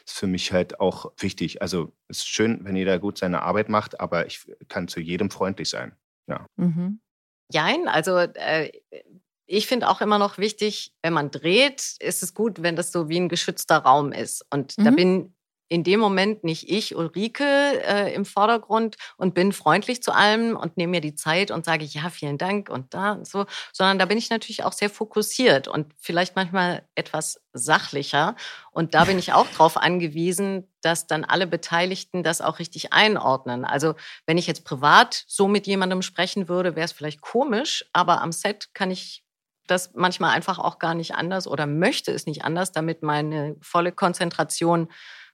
ist für mich halt auch wichtig. Also es ist schön, wenn jeder gut seine Arbeit macht, aber ich kann zu jedem freundlich sein. Ja. Mhm. Jein, also äh, ich finde auch immer noch wichtig, wenn man dreht, ist es gut, wenn das so wie ein geschützter Raum ist. Und mhm. da bin in dem Moment nicht ich, Ulrike, äh, im Vordergrund und bin freundlich zu allem und nehme mir die Zeit und sage, ja, vielen Dank und da und so, sondern da bin ich natürlich auch sehr fokussiert und vielleicht manchmal etwas sachlicher. Und da bin ich auch darauf angewiesen, dass dann alle Beteiligten das auch richtig einordnen. Also wenn ich jetzt privat so mit jemandem sprechen würde, wäre es vielleicht komisch, aber am Set kann ich das manchmal einfach auch gar nicht anders oder möchte es nicht anders, damit meine volle Konzentration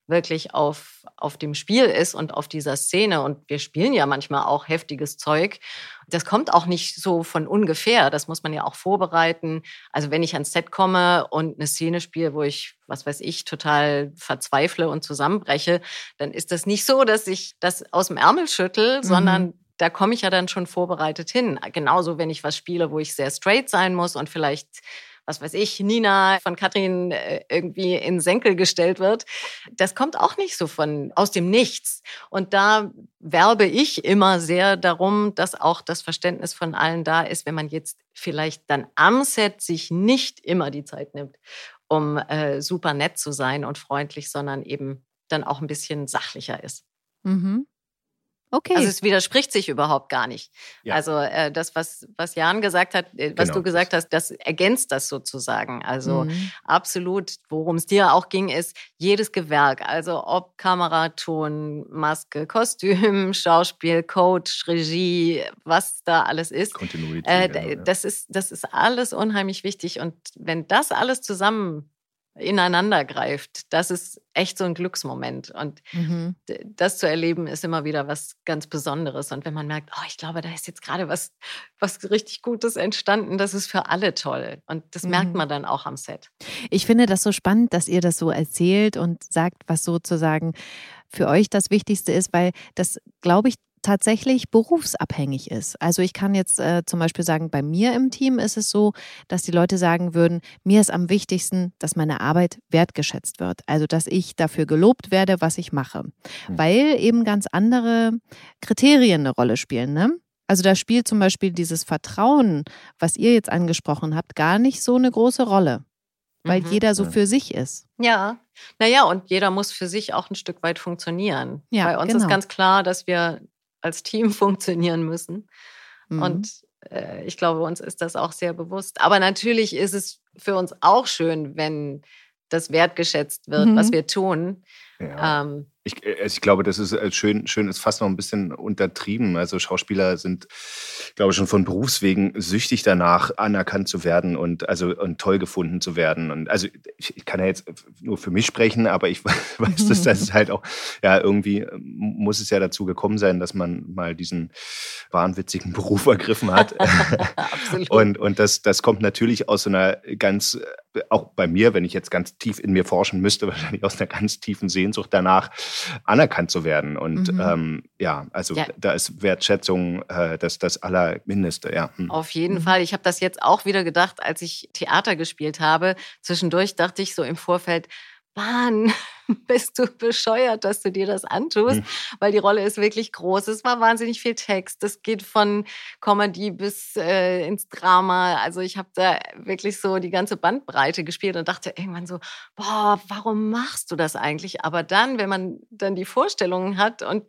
wirklich auf, auf dem Spiel ist und auf dieser Szene. Und wir spielen ja manchmal auch heftiges Zeug. Das kommt auch nicht so von ungefähr. Das muss man ja auch vorbereiten. Also wenn ich ans Set komme und eine Szene spiele, wo ich, was weiß ich, total verzweifle und zusammenbreche, dann ist das nicht so, dass ich das aus dem Ärmel schüttel, mhm. sondern da komme ich ja dann schon vorbereitet hin. Genauso, wenn ich was spiele, wo ich sehr straight sein muss und vielleicht was weiß ich, Nina von Katrin äh, irgendwie in Senkel gestellt wird. Das kommt auch nicht so von aus dem Nichts. Und da werbe ich immer sehr darum, dass auch das Verständnis von allen da ist, wenn man jetzt vielleicht dann am Set sich nicht immer die Zeit nimmt, um äh, super nett zu sein und freundlich, sondern eben dann auch ein bisschen sachlicher ist. Mhm. Okay. Also es widerspricht sich überhaupt gar nicht. Ja. Also äh, das, was, was Jan gesagt hat, äh, was genau. du gesagt hast, das ergänzt das sozusagen. Also mhm. absolut, worum es dir auch ging, ist jedes Gewerk, also ob Kamera, Ton, Maske, Kostüm, Schauspiel, Coach, Regie, was da alles ist. Kontinuität. Äh, genau, ja. das, ist, das ist alles unheimlich wichtig. Und wenn das alles zusammen ineinander greift. Das ist echt so ein Glücksmoment. Und mhm. das zu erleben, ist immer wieder was ganz Besonderes. Und wenn man merkt, oh, ich glaube, da ist jetzt gerade was, was richtig Gutes entstanden, das ist für alle toll. Und das mhm. merkt man dann auch am Set. Ich finde das so spannend, dass ihr das so erzählt und sagt, was sozusagen für euch das Wichtigste ist, weil das, glaube ich, tatsächlich berufsabhängig ist. Also ich kann jetzt äh, zum Beispiel sagen, bei mir im Team ist es so, dass die Leute sagen würden, mir ist am wichtigsten, dass meine Arbeit wertgeschätzt wird. Also dass ich dafür gelobt werde, was ich mache. Mhm. Weil eben ganz andere Kriterien eine Rolle spielen. Ne? Also da spielt zum Beispiel dieses Vertrauen, was ihr jetzt angesprochen habt, gar nicht so eine große Rolle. Weil mhm. jeder so für sich ist. Ja, naja, und jeder muss für sich auch ein Stück weit funktionieren. Ja, Bei uns genau. ist ganz klar, dass wir als Team funktionieren müssen. Mhm. Und äh, ich glaube, uns ist das auch sehr bewusst. Aber natürlich ist es für uns auch schön, wenn das wertgeschätzt wird, mhm. was wir tun. Ja. Ähm, ich, äh, also ich, glaube, das ist äh, schön, schön ist fast noch ein bisschen untertrieben. Also Schauspieler sind, glaube ich, schon von Berufswegen süchtig danach, anerkannt zu werden und also und toll gefunden zu werden. Und also ich, ich kann ja jetzt nur für mich sprechen, aber ich weiß, dass das halt auch, ja, irgendwie ähm, muss es ja dazu gekommen sein, dass man mal diesen wahnwitzigen Beruf ergriffen hat. Und, und das, das kommt natürlich aus so einer ganz, auch bei mir, wenn ich jetzt ganz tief in mir forschen müsste, wahrscheinlich aus einer ganz tiefen Sehnsucht danach, anerkannt zu werden. Und mhm. ähm, ja, also ja. da ist Wertschätzung äh, das, das Allermindeste, ja. Hm. Auf jeden mhm. Fall. Ich habe das jetzt auch wieder gedacht, als ich Theater gespielt habe. Zwischendurch dachte ich so im Vorfeld, Mann, bist du bescheuert, dass du dir das antust, hm. weil die Rolle ist wirklich groß. Es war wahnsinnig viel Text. Es geht von Comedy bis äh, ins Drama. Also ich habe da wirklich so die ganze Bandbreite gespielt und dachte irgendwann so, boah, warum machst du das eigentlich? Aber dann, wenn man dann die Vorstellungen hat und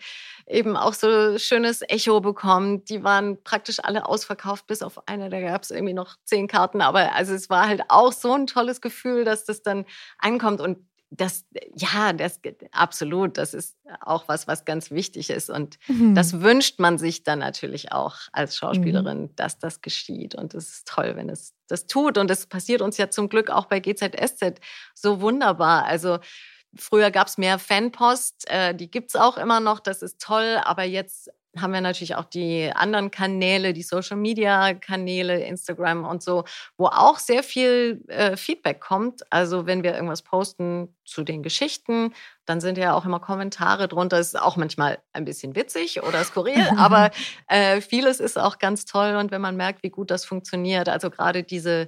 eben auch so schönes Echo bekommt, die waren praktisch alle ausverkauft, bis auf eine, da gab es irgendwie noch zehn Karten. Aber also es war halt auch so ein tolles Gefühl, dass das dann ankommt und das, ja, das absolut, das ist auch was, was ganz wichtig ist. Und mhm. das wünscht man sich dann natürlich auch als Schauspielerin, mhm. dass das geschieht. Und es ist toll, wenn es das tut. Und es passiert uns ja zum Glück auch bei GZSZ so wunderbar. Also früher gab es mehr Fanpost, äh, die gibt es auch immer noch, das ist toll, aber jetzt haben wir natürlich auch die anderen Kanäle, die Social-Media-Kanäle, Instagram und so, wo auch sehr viel äh, Feedback kommt. Also wenn wir irgendwas posten zu den Geschichten, dann sind ja auch immer Kommentare drunter. Das ist auch manchmal ein bisschen witzig oder skurril, aber äh, vieles ist auch ganz toll. Und wenn man merkt, wie gut das funktioniert, also gerade diese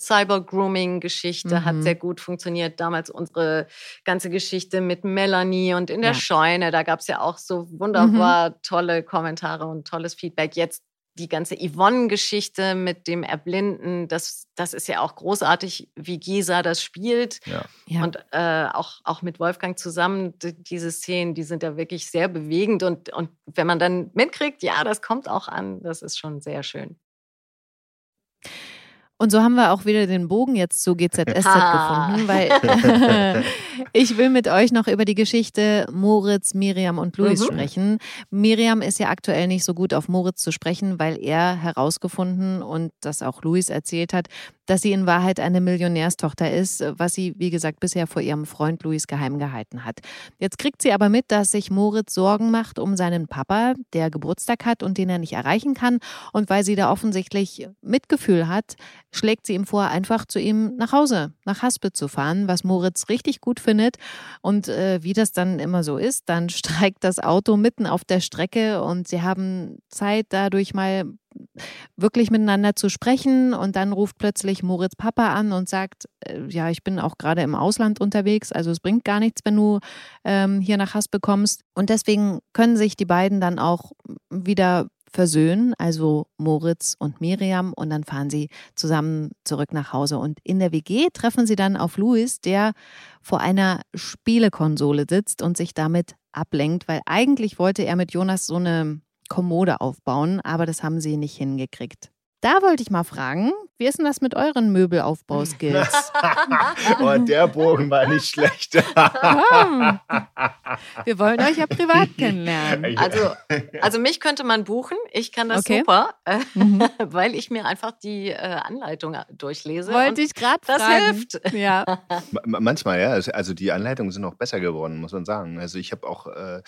Cyber-Grooming-Geschichte mhm. hat sehr gut funktioniert. Damals unsere ganze Geschichte mit Melanie und in der ja. Scheune, da gab es ja auch so wunderbar mhm. tolle Kommentare und tolles Feedback. Jetzt die ganze Yvonne-Geschichte mit dem Erblinden, das, das ist ja auch großartig, wie Gisa das spielt. Ja. Ja. Und äh, auch, auch mit Wolfgang zusammen, diese Szenen, die sind ja wirklich sehr bewegend. Und, und wenn man dann mitkriegt, ja, das kommt auch an, das ist schon sehr schön. Und so haben wir auch wieder den Bogen jetzt zu GZSZ gefunden, weil ich will mit euch noch über die Geschichte Moritz, Miriam und Luis mhm. sprechen. Miriam ist ja aktuell nicht so gut auf Moritz zu sprechen, weil er herausgefunden und das auch Luis erzählt hat, dass sie in Wahrheit eine Millionärstochter ist, was sie, wie gesagt, bisher vor ihrem Freund Luis geheim gehalten hat. Jetzt kriegt sie aber mit, dass sich Moritz Sorgen macht um seinen Papa, der Geburtstag hat und den er nicht erreichen kann. Und weil sie da offensichtlich Mitgefühl hat, schlägt sie ihm vor, einfach zu ihm nach Hause, nach Haspe zu fahren, was Moritz richtig gut findet. Und äh, wie das dann immer so ist, dann streikt das Auto mitten auf der Strecke und sie haben Zeit, dadurch mal wirklich miteinander zu sprechen. Und dann ruft plötzlich Moritz Papa an und sagt, äh, ja, ich bin auch gerade im Ausland unterwegs, also es bringt gar nichts, wenn du ähm, hier nach Hass bekommst. Und deswegen können sich die beiden dann auch wieder versöhnen, also Moritz und Miriam, und dann fahren sie zusammen zurück nach Hause. Und in der WG treffen sie dann auf Louis, der vor einer Spielekonsole sitzt und sich damit ablenkt, weil eigentlich wollte er mit Jonas so eine Kommode aufbauen, aber das haben sie nicht hingekriegt. Da wollte ich mal fragen, wie ist denn das mit euren Möbelaufbauskills? oh, der Bogen war nicht schlecht. Wir wollen euch ja privat kennenlernen. Also, also mich könnte man buchen. Ich kann das okay. super, äh, mhm. weil ich mir einfach die äh, Anleitung durchlese. Wollte ich gerade fragen. Das hilft. Ja. Manchmal, ja. Also die Anleitungen sind auch besser geworden, muss man sagen. Also ich habe auch... Äh,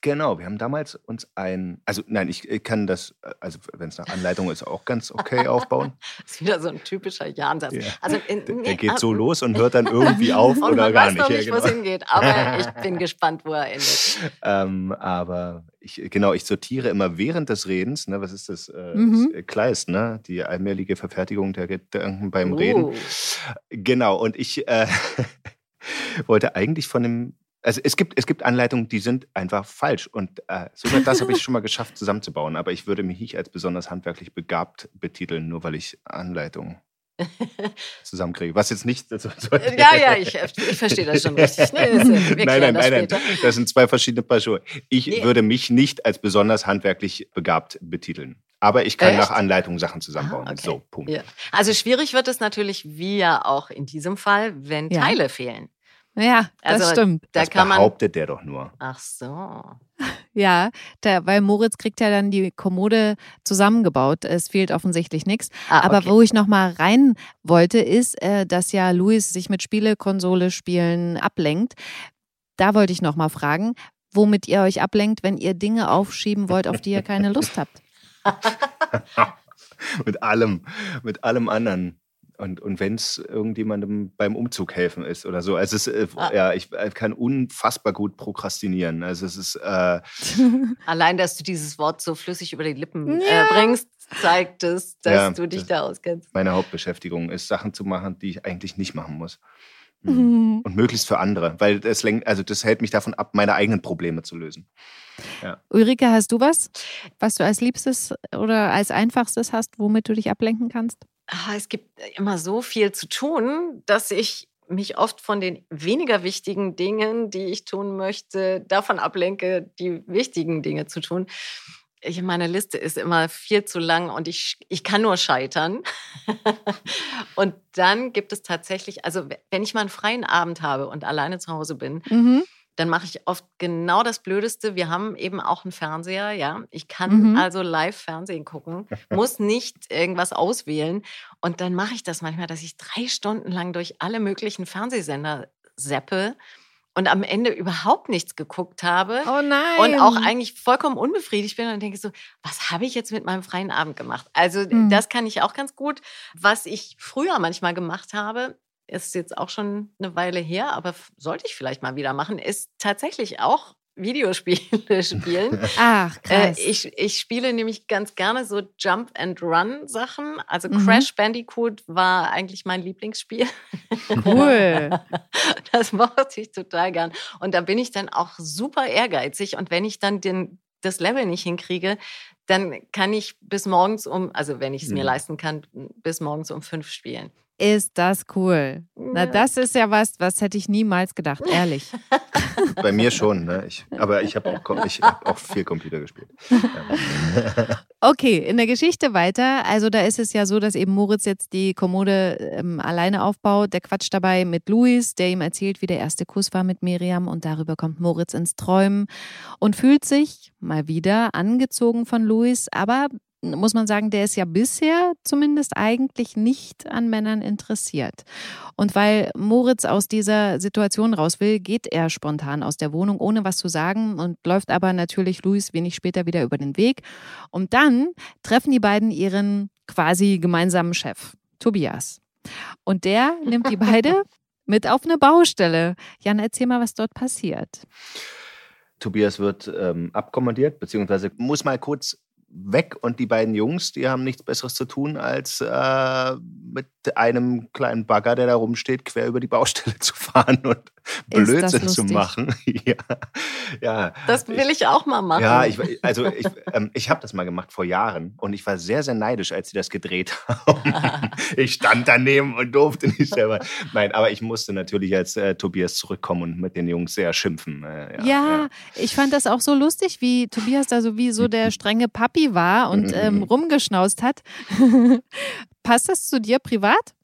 Genau, wir haben damals uns ein, also nein, ich kann das, also wenn es eine Anleitung ist, auch ganz okay aufbauen. das ist wieder so ein typischer Jahnsatz. Ja. Also in, er geht so los und hört dann irgendwie auf oder gar weiß nicht. Noch nicht, ja, genau. wo es hingeht, aber ich bin gespannt, wo er endet. Ähm, aber ich, genau, ich sortiere immer während des Redens, ne, was ist das? Äh, mhm. das Kleist, ne? Die allmähliche Verfertigung der Gedanken beim uh. Reden. Genau, und ich äh, wollte eigentlich von dem also es gibt, es gibt Anleitungen, die sind einfach falsch. Und äh, sogar das habe ich schon mal geschafft zusammenzubauen. Aber ich würde mich nicht als besonders handwerklich begabt betiteln, nur weil ich Anleitungen zusammenkriege. Was jetzt nicht. So, so ja, ja, ich, ich verstehe das schon richtig. Nee, das, nein, nein, nein, nein. Das sind zwei verschiedene Paar Schuhe. Ich nee. würde mich nicht als besonders handwerklich begabt betiteln. Aber ich kann Echt? nach Anleitung Sachen zusammenbauen. Ah, okay. So, Punkt. Ja. Also schwierig wird es natürlich, wie ja auch in diesem Fall, wenn ja. Teile fehlen. Ja, das also, stimmt. Da das kann behauptet man, der doch nur. Ach so. Ja, der, weil Moritz kriegt ja dann die Kommode zusammengebaut. Es fehlt offensichtlich nichts. Ah, Aber okay. wo ich noch mal rein wollte, ist, äh, dass ja Luis sich mit Spielekonsole spielen ablenkt. Da wollte ich noch mal fragen, womit ihr euch ablenkt, wenn ihr Dinge aufschieben wollt, auf die ihr keine Lust habt. mit allem, mit allem anderen. Und, und wenn es irgendjemandem beim Umzug helfen ist oder so. Also es, äh, ah. ja, ich äh, kann unfassbar gut prokrastinieren. Also es ist äh, allein, dass du dieses Wort so flüssig über die Lippen äh, ja. bringst, zeigt es, dass ja, du dich das, da auskennst. Meine Hauptbeschäftigung ist, Sachen zu machen, die ich eigentlich nicht machen muss. Mhm. Und möglichst für andere, weil das, also das hält mich davon ab, meine eigenen Probleme zu lösen. Ja. Ulrike, hast du was, was du als Liebstes oder als Einfachstes hast, womit du dich ablenken kannst? Ah, es gibt immer so viel zu tun, dass ich mich oft von den weniger wichtigen Dingen, die ich tun möchte, davon ablenke, die wichtigen Dinge zu tun. Ich, meine Liste ist immer viel zu lang und ich, ich kann nur scheitern. und dann gibt es tatsächlich, also wenn ich mal einen freien Abend habe und alleine zu Hause bin, mhm dann mache ich oft genau das Blödeste. Wir haben eben auch einen Fernseher, ja. Ich kann mhm. also live Fernsehen gucken, muss nicht irgendwas auswählen. Und dann mache ich das manchmal, dass ich drei Stunden lang durch alle möglichen Fernsehsender seppe und am Ende überhaupt nichts geguckt habe. Oh nein. Und auch eigentlich vollkommen unbefriedigt bin und denke so, was habe ich jetzt mit meinem freien Abend gemacht? Also mhm. das kann ich auch ganz gut. Was ich früher manchmal gemacht habe, ist jetzt auch schon eine Weile her, aber sollte ich vielleicht mal wieder machen, ist tatsächlich auch Videospiele spielen. Ach, äh, krass. Äh, ich, ich spiele nämlich ganz gerne so Jump and Run Sachen. Also mhm. Crash Bandicoot war eigentlich mein Lieblingsspiel. Cool. das mochte ich total gern. Und da bin ich dann auch super ehrgeizig. Und wenn ich dann den, das Level nicht hinkriege, dann kann ich bis morgens um, also wenn ich es mir mhm. leisten kann, bis morgens um fünf spielen. Ist das cool. Na, das ist ja was, was hätte ich niemals gedacht, ehrlich. Bei mir schon, ne? Ich, aber ich habe auch, hab auch viel Computer gespielt. Okay, in der Geschichte weiter. Also da ist es ja so, dass eben Moritz jetzt die Kommode ähm, alleine aufbaut. Der quatscht dabei mit Luis, der ihm erzählt, wie der erste Kuss war mit Miriam und darüber kommt Moritz ins Träumen und fühlt sich mal wieder angezogen von Luis, aber muss man sagen, der ist ja bisher zumindest eigentlich nicht an Männern interessiert. Und weil Moritz aus dieser Situation raus will, geht er spontan aus der Wohnung, ohne was zu sagen und läuft aber natürlich Luis wenig später wieder über den Weg. Und dann treffen die beiden ihren quasi gemeinsamen Chef, Tobias. Und der nimmt die beide mit auf eine Baustelle. Jan, erzähl mal, was dort passiert. Tobias wird ähm, abkommandiert, beziehungsweise muss mal kurz weg und die beiden Jungs, die haben nichts Besseres zu tun, als äh, mit einem kleinen Bagger, der da rumsteht, quer über die Baustelle zu fahren und Blödsinn zu machen. ja. ja. Das will ich auch mal machen. Ja, ich, also ich, ähm, ich habe das mal gemacht vor Jahren und ich war sehr, sehr neidisch, als sie das gedreht haben. ich stand daneben und durfte nicht selber. Nein, aber ich musste natürlich als äh, Tobias zurückkommen und mit den Jungs sehr schimpfen. Äh, ja, ja, ja, ich fand das auch so lustig, wie Tobias da so wie so der strenge Papi war und ähm, rumgeschnauzt hat. Passt das zu dir privat?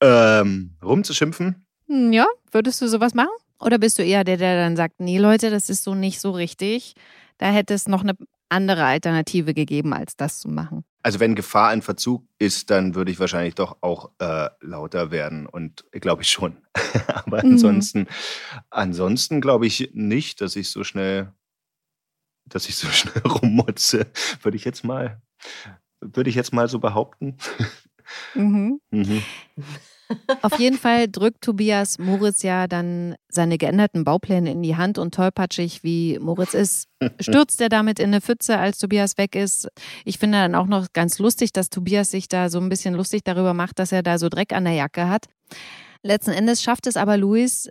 Ähm, rumzuschimpfen? Hm, ja, würdest du sowas machen? Oder bist du eher der, der dann sagt, nee Leute, das ist so nicht so richtig. Da hätte es noch eine andere Alternative gegeben, als das zu machen. Also wenn Gefahr in Verzug ist, dann würde ich wahrscheinlich doch auch äh, lauter werden und glaube ich schon. Aber mhm. ansonsten, ansonsten glaube ich nicht, dass ich so schnell, dass ich so schnell rummutze. Würde ich jetzt mal, würde ich jetzt mal so behaupten. Mhm. mhm. Auf jeden Fall drückt Tobias Moritz ja dann seine geänderten Baupläne in die Hand und tollpatschig wie Moritz ist, stürzt er damit in eine Pfütze, als Tobias weg ist. Ich finde dann auch noch ganz lustig, dass Tobias sich da so ein bisschen lustig darüber macht, dass er da so Dreck an der Jacke hat. Letzten Endes schafft es aber Luis,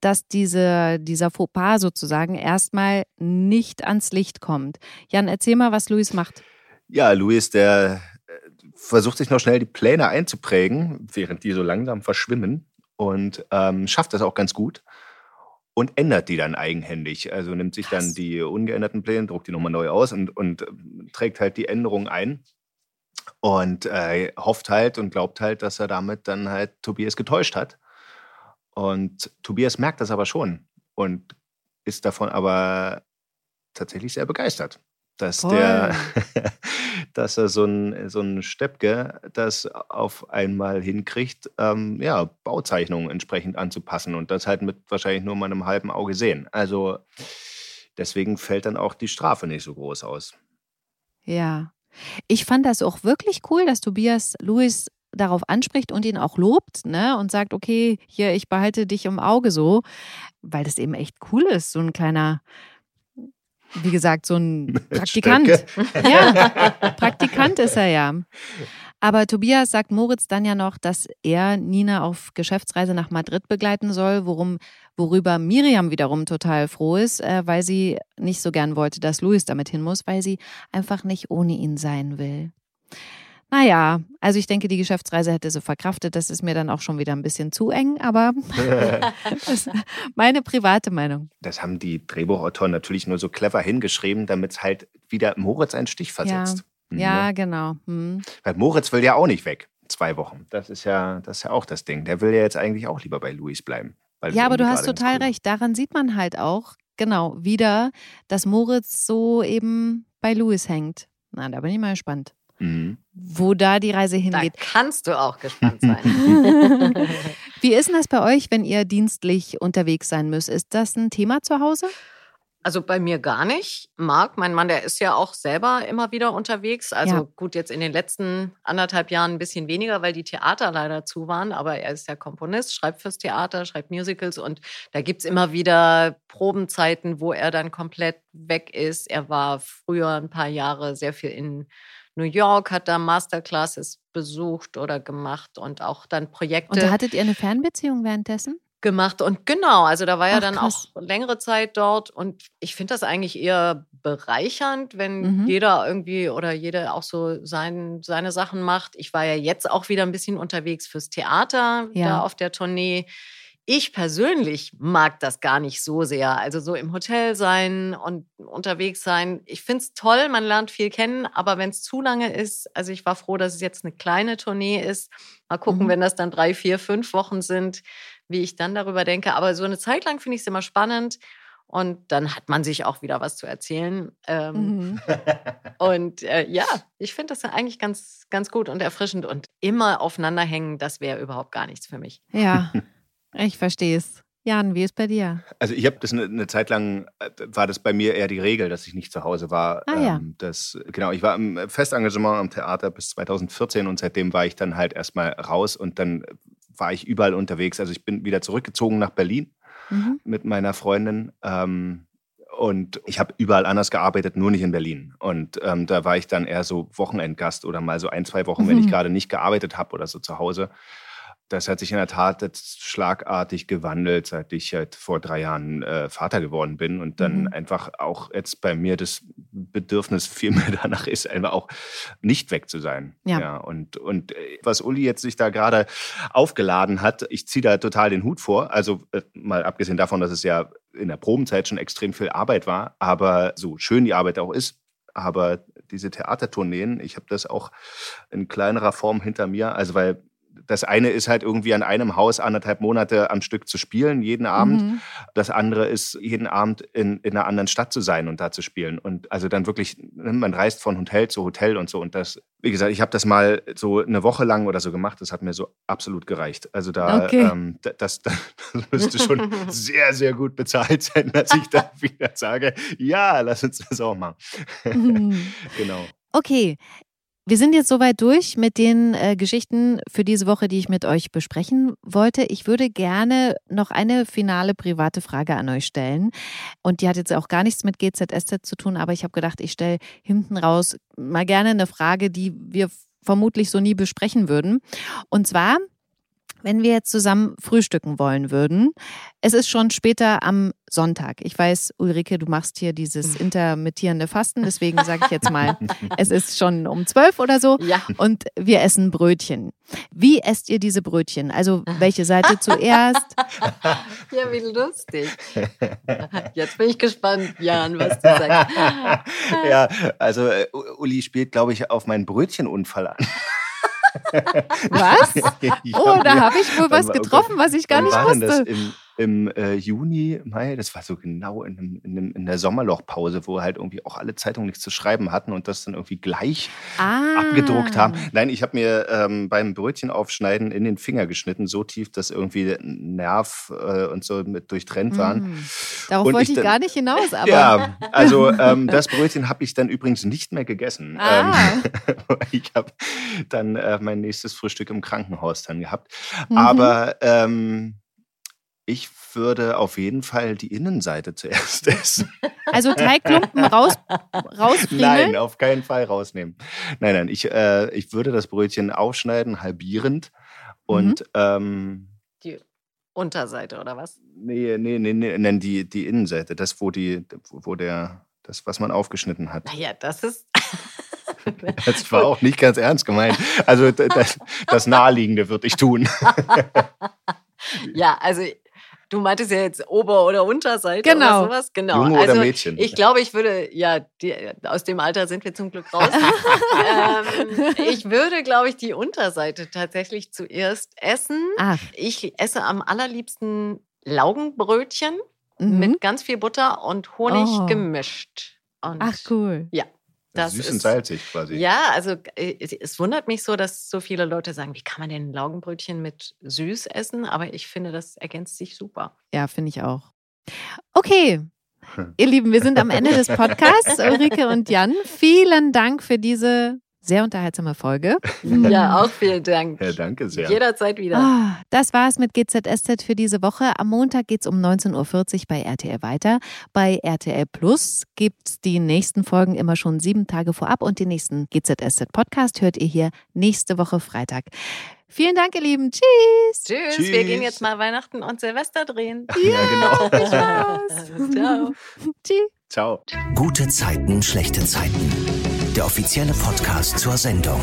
dass diese, dieser Fauxpas sozusagen erstmal nicht ans Licht kommt. Jan, erzähl mal, was Luis macht. Ja, Luis, der versucht sich noch schnell die Pläne einzuprägen, während die so langsam verschwimmen und ähm, schafft das auch ganz gut und ändert die dann eigenhändig. Also nimmt sich Krass. dann die ungeänderten Pläne, druckt die nochmal neu aus und, und ähm, trägt halt die Änderungen ein und äh, hofft halt und glaubt halt, dass er damit dann halt Tobias getäuscht hat. Und Tobias merkt das aber schon und ist davon aber tatsächlich sehr begeistert dass Voll. der, dass er so ein, so ein Steppke das auf einmal hinkriegt, ähm, ja, Bauzeichnungen entsprechend anzupassen und das halt mit wahrscheinlich nur mal einem halben Auge sehen. Also deswegen fällt dann auch die Strafe nicht so groß aus. Ja. Ich fand das auch wirklich cool, dass Tobias Louis darauf anspricht und ihn auch lobt, ne? Und sagt, okay, hier, ich behalte dich im Auge so, weil das eben echt cool ist, so ein kleiner wie gesagt, so ein Praktikant. Ja, Praktikant ist er ja. Aber Tobias sagt Moritz dann ja noch, dass er Nina auf Geschäftsreise nach Madrid begleiten soll, worum, worüber Miriam wiederum total froh ist, äh, weil sie nicht so gern wollte, dass Luis damit hin muss, weil sie einfach nicht ohne ihn sein will. Naja, also ich denke, die Geschäftsreise hätte sie verkraftet. Das ist mir dann auch schon wieder ein bisschen zu eng, aber das ist meine private Meinung. Das haben die Drehbuchautoren natürlich nur so clever hingeschrieben, damit es halt wieder Moritz einen Stich versetzt. Ja, ja ne? genau. Hm. Weil Moritz will ja auch nicht weg. Zwei Wochen. Das ist ja, das ist ja auch das Ding. Der will ja jetzt eigentlich auch lieber bei Luis bleiben. ja, aber du hast total recht. Daran sieht man halt auch, genau, wieder, dass Moritz so eben bei Luis hängt. Na, da bin ich mal gespannt. Mhm. Wo da die Reise hingeht. Da kannst du auch gespannt sein. Wie ist denn das bei euch, wenn ihr dienstlich unterwegs sein müsst? Ist das ein Thema zu Hause? Also bei mir gar nicht. Marc, mein Mann, der ist ja auch selber immer wieder unterwegs. Also ja. gut, jetzt in den letzten anderthalb Jahren ein bisschen weniger, weil die Theater leider zu waren. Aber er ist ja Komponist, schreibt fürs Theater, schreibt Musicals und da gibt es immer wieder Probenzeiten, wo er dann komplett weg ist. Er war früher ein paar Jahre sehr viel in New York, hat da Masterclasses besucht oder gemacht und auch dann Projekte. Und da hattet ihr eine Fernbeziehung währenddessen? gemacht. Und genau, also da war ja dann krass. auch längere Zeit dort. Und ich finde das eigentlich eher bereichernd, wenn mhm. jeder irgendwie oder jede auch so sein, seine Sachen macht. Ich war ja jetzt auch wieder ein bisschen unterwegs fürs Theater, ja. da auf der Tournee. Ich persönlich mag das gar nicht so sehr. Also so im Hotel sein und unterwegs sein. Ich finde es toll, man lernt viel kennen, aber wenn es zu lange ist, also ich war froh, dass es jetzt eine kleine Tournee ist. Mal gucken, mhm. wenn das dann drei, vier, fünf Wochen sind, wie ich dann darüber denke. Aber so eine Zeit lang finde ich es immer spannend. Und dann hat man sich auch wieder was zu erzählen. Ähm, mhm. und äh, ja, ich finde das eigentlich ganz, ganz gut und erfrischend. Und immer aufeinander hängen, das wäre überhaupt gar nichts für mich. Ja. Ich verstehe es. Jan, wie ist bei dir? Also ich habe das eine, eine, Zeit lang, äh, war das bei mir eher die Regel, dass ich nicht zu Hause war. Ah, ja. Ähm, das, genau, ich war im Festengagement am Theater bis 2014 und seitdem war ich dann halt erstmal raus und dann war ich überall unterwegs. Also ich bin wieder zurückgezogen nach Berlin mhm. mit meiner Freundin. Ähm, und ich habe überall anders gearbeitet, nur nicht in Berlin. Und ähm, da war ich dann eher so Wochenendgast oder mal so ein, zwei Wochen, mhm. wenn ich mhm. gerade nicht gearbeitet habe oder so zu Hause das hat sich in der Tat jetzt schlagartig gewandelt, seit ich halt vor drei Jahren äh, Vater geworden bin und dann mhm. einfach auch jetzt bei mir das Bedürfnis viel mehr danach ist, einfach auch nicht weg zu sein. Ja. ja und, und äh, was Uli jetzt sich da gerade aufgeladen hat, ich ziehe da total den Hut vor. Also äh, mal abgesehen davon, dass es ja in der Probenzeit schon extrem viel Arbeit war, aber so schön die Arbeit auch ist, aber diese Theatertourneen, ich habe das auch in kleinerer Form hinter mir, also weil das eine ist halt irgendwie an einem Haus anderthalb Monate am Stück zu spielen, jeden Abend. Mhm. Das andere ist, jeden Abend in, in einer anderen Stadt zu sein und da zu spielen. Und also dann wirklich, ne, man reist von Hotel zu Hotel und so. Und das, wie gesagt, ich habe das mal so eine Woche lang oder so gemacht. Das hat mir so absolut gereicht. Also da, okay. ähm, das, das, müsste schon sehr, sehr gut bezahlt sein, dass ich da wieder sage, ja, lass uns das auch machen. Mhm. genau. Okay, wir sind jetzt soweit durch mit den äh, Geschichten für diese Woche, die ich mit euch besprechen wollte. Ich würde gerne noch eine finale private Frage an euch stellen. Und die hat jetzt auch gar nichts mit GZSZ zu tun, aber ich habe gedacht, ich stelle hinten raus mal gerne eine Frage, die wir vermutlich so nie besprechen würden. Und zwar, wenn wir jetzt zusammen frühstücken wollen würden, es ist schon später am Sonntag. Ich weiß, Ulrike, du machst hier dieses intermittierende Fasten, deswegen sage ich jetzt mal, es ist schon um zwölf oder so ja. und wir essen Brötchen. Wie esst ihr diese Brötchen? Also welche Seite zuerst? Ja, wie lustig. Jetzt bin ich gespannt, Jan, was du sagst. Ja, also äh, Uli spielt, glaube ich, auf meinen Brötchenunfall an. Was? oh, da habe ich wohl was getroffen, was ich gar nicht wusste. im äh, Juni, Mai, das war so genau in, in, in, der Sommerlochpause, wo halt irgendwie auch alle Zeitungen nichts zu schreiben hatten und das dann irgendwie gleich ah. abgedruckt haben. Nein, ich habe mir ähm, beim Brötchen aufschneiden in den Finger geschnitten, so tief, dass irgendwie Nerv äh, und so mit durchtrennt waren. Mm. Darauf und wollte ich, dann, gar nicht hinaus, aber. Ja, also ähm, das Brötchen habe ich dann übrigens nicht mehr gegessen. Ah. Ähm, ich habe dann äh, mein nächstes Frühstück im Krankenhaus dann gehabt. Mhm. Aber ähm, ich würde auf jeden Fall die Innenseite zuerst essen. Also Teigklumpen raus, rausfriemeln? Nein, auf keinen Fall rausnehmen. Nein, nein, ich, äh, ich würde das Brötchen aufschneiden, halbierend und Mhm. ähm, Die Unterseite oder was? nee, nee, nee, nee, nein, die, die Innenseite, das, wo die, wo der, das, was man aufgeschnitten hat. Naja, das ist. Das war auch nicht ganz ernst gemeint. Also das, das Naheliegende würde ich tun. ja, also du meintest ja jetzt Ober- oder Unterseite Genau. oder sowas. Genau. Junge also, oder Mädchen? Ich glaube, ich würde, ja, die, aus dem Alter sind wir zum Glück raus. ähm, ich würde, glaube ich, die Unterseite tatsächlich zuerst essen. Ach, Ich esse am allerliebsten Laugenbrötchen mhm. mit ganz viel Butter und Honig Oh. gemischt. Und Ach cool. Das Süß ist, und salzig quasi. Ja, also äh, es- wundert mich so, dass so viele Leute sagen, wie kann man denn Laugenbrötchen mit süß essen? Aber ich finde, das ergänzt sich super. Ja, finde ich auch. Okay. Ihr Lieben, wir sind am Ende des Podcasts. Ulrike und Jan, vielen Dank für diese sehr unterhaltsame Folge. Ja, auch vielen Dank. Ja, danke sehr. Jederzeit wieder. Ah, das war's mit GZSZ für diese Woche. Am Montag geht's um 19.40 Uhr bei RTL weiter. Bei RTL Plus gibt's die nächsten Folgen immer schon sieben Tage vorab und den nächsten GZSZ Podcast hört ihr hier nächste Woche Freitag. Vielen Dank, ihr Lieben. Tschüss. Tschüss. Tschüss. Wir gehen jetzt mal Weihnachten und Silvester drehen. Ja, genau. Spaß. Ciao. Tschüss. Ciao. Gute Zeiten, schlechte Zeiten. Der offizielle Podcast zur Sendung.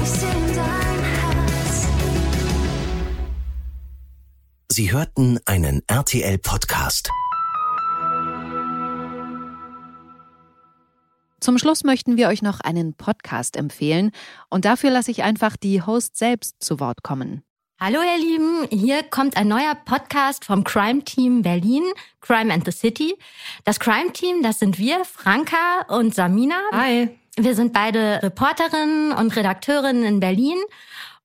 Sie hörten einen RTL-Podcast. Zum Schluss möchten wir euch noch einen Podcast empfehlen und dafür lasse ich einfach die Host selbst zu Wort kommen. Hallo ihr Lieben, hier kommt ein neuer Podcast vom Crime Team Berlin, Crime and the City. Das Crime Team, das sind wir, Franka und Samina. Hi. Wir sind beide Reporterinnen und Redakteurinnen in Berlin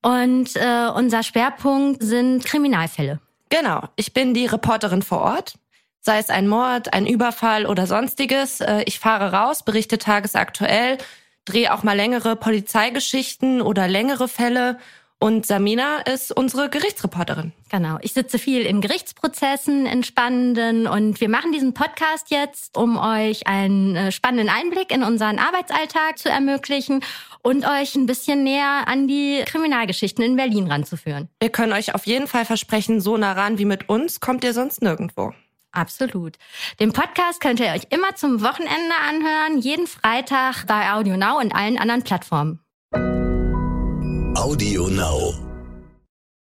und äh, unser Schwerpunkt sind Kriminalfälle. Genau, ich bin die Reporterin vor Ort. Sei es ein Mord, ein Überfall oder sonstiges. Äh, Ich fahre raus, berichte tagesaktuell, drehe auch mal längere Polizeigeschichten oder längere Fälle. Und Samina ist unsere Gerichtsreporterin. Genau, ich sitze viel in Gerichtsprozessen, in spannenden und wir machen diesen Podcast jetzt, um euch einen äh, spannenden Einblick in unseren Arbeitsalltag zu ermöglichen und euch ein bisschen näher an die Kriminalgeschichten in Berlin ranzuführen. Wir können euch auf jeden Fall versprechen, so nah ran wie mit uns kommt ihr sonst nirgendwo. Absolut. Den Podcast könnt ihr euch immer zum Wochenende anhören, jeden Freitag bei Audio Now und allen anderen Plattformen. Audio Now.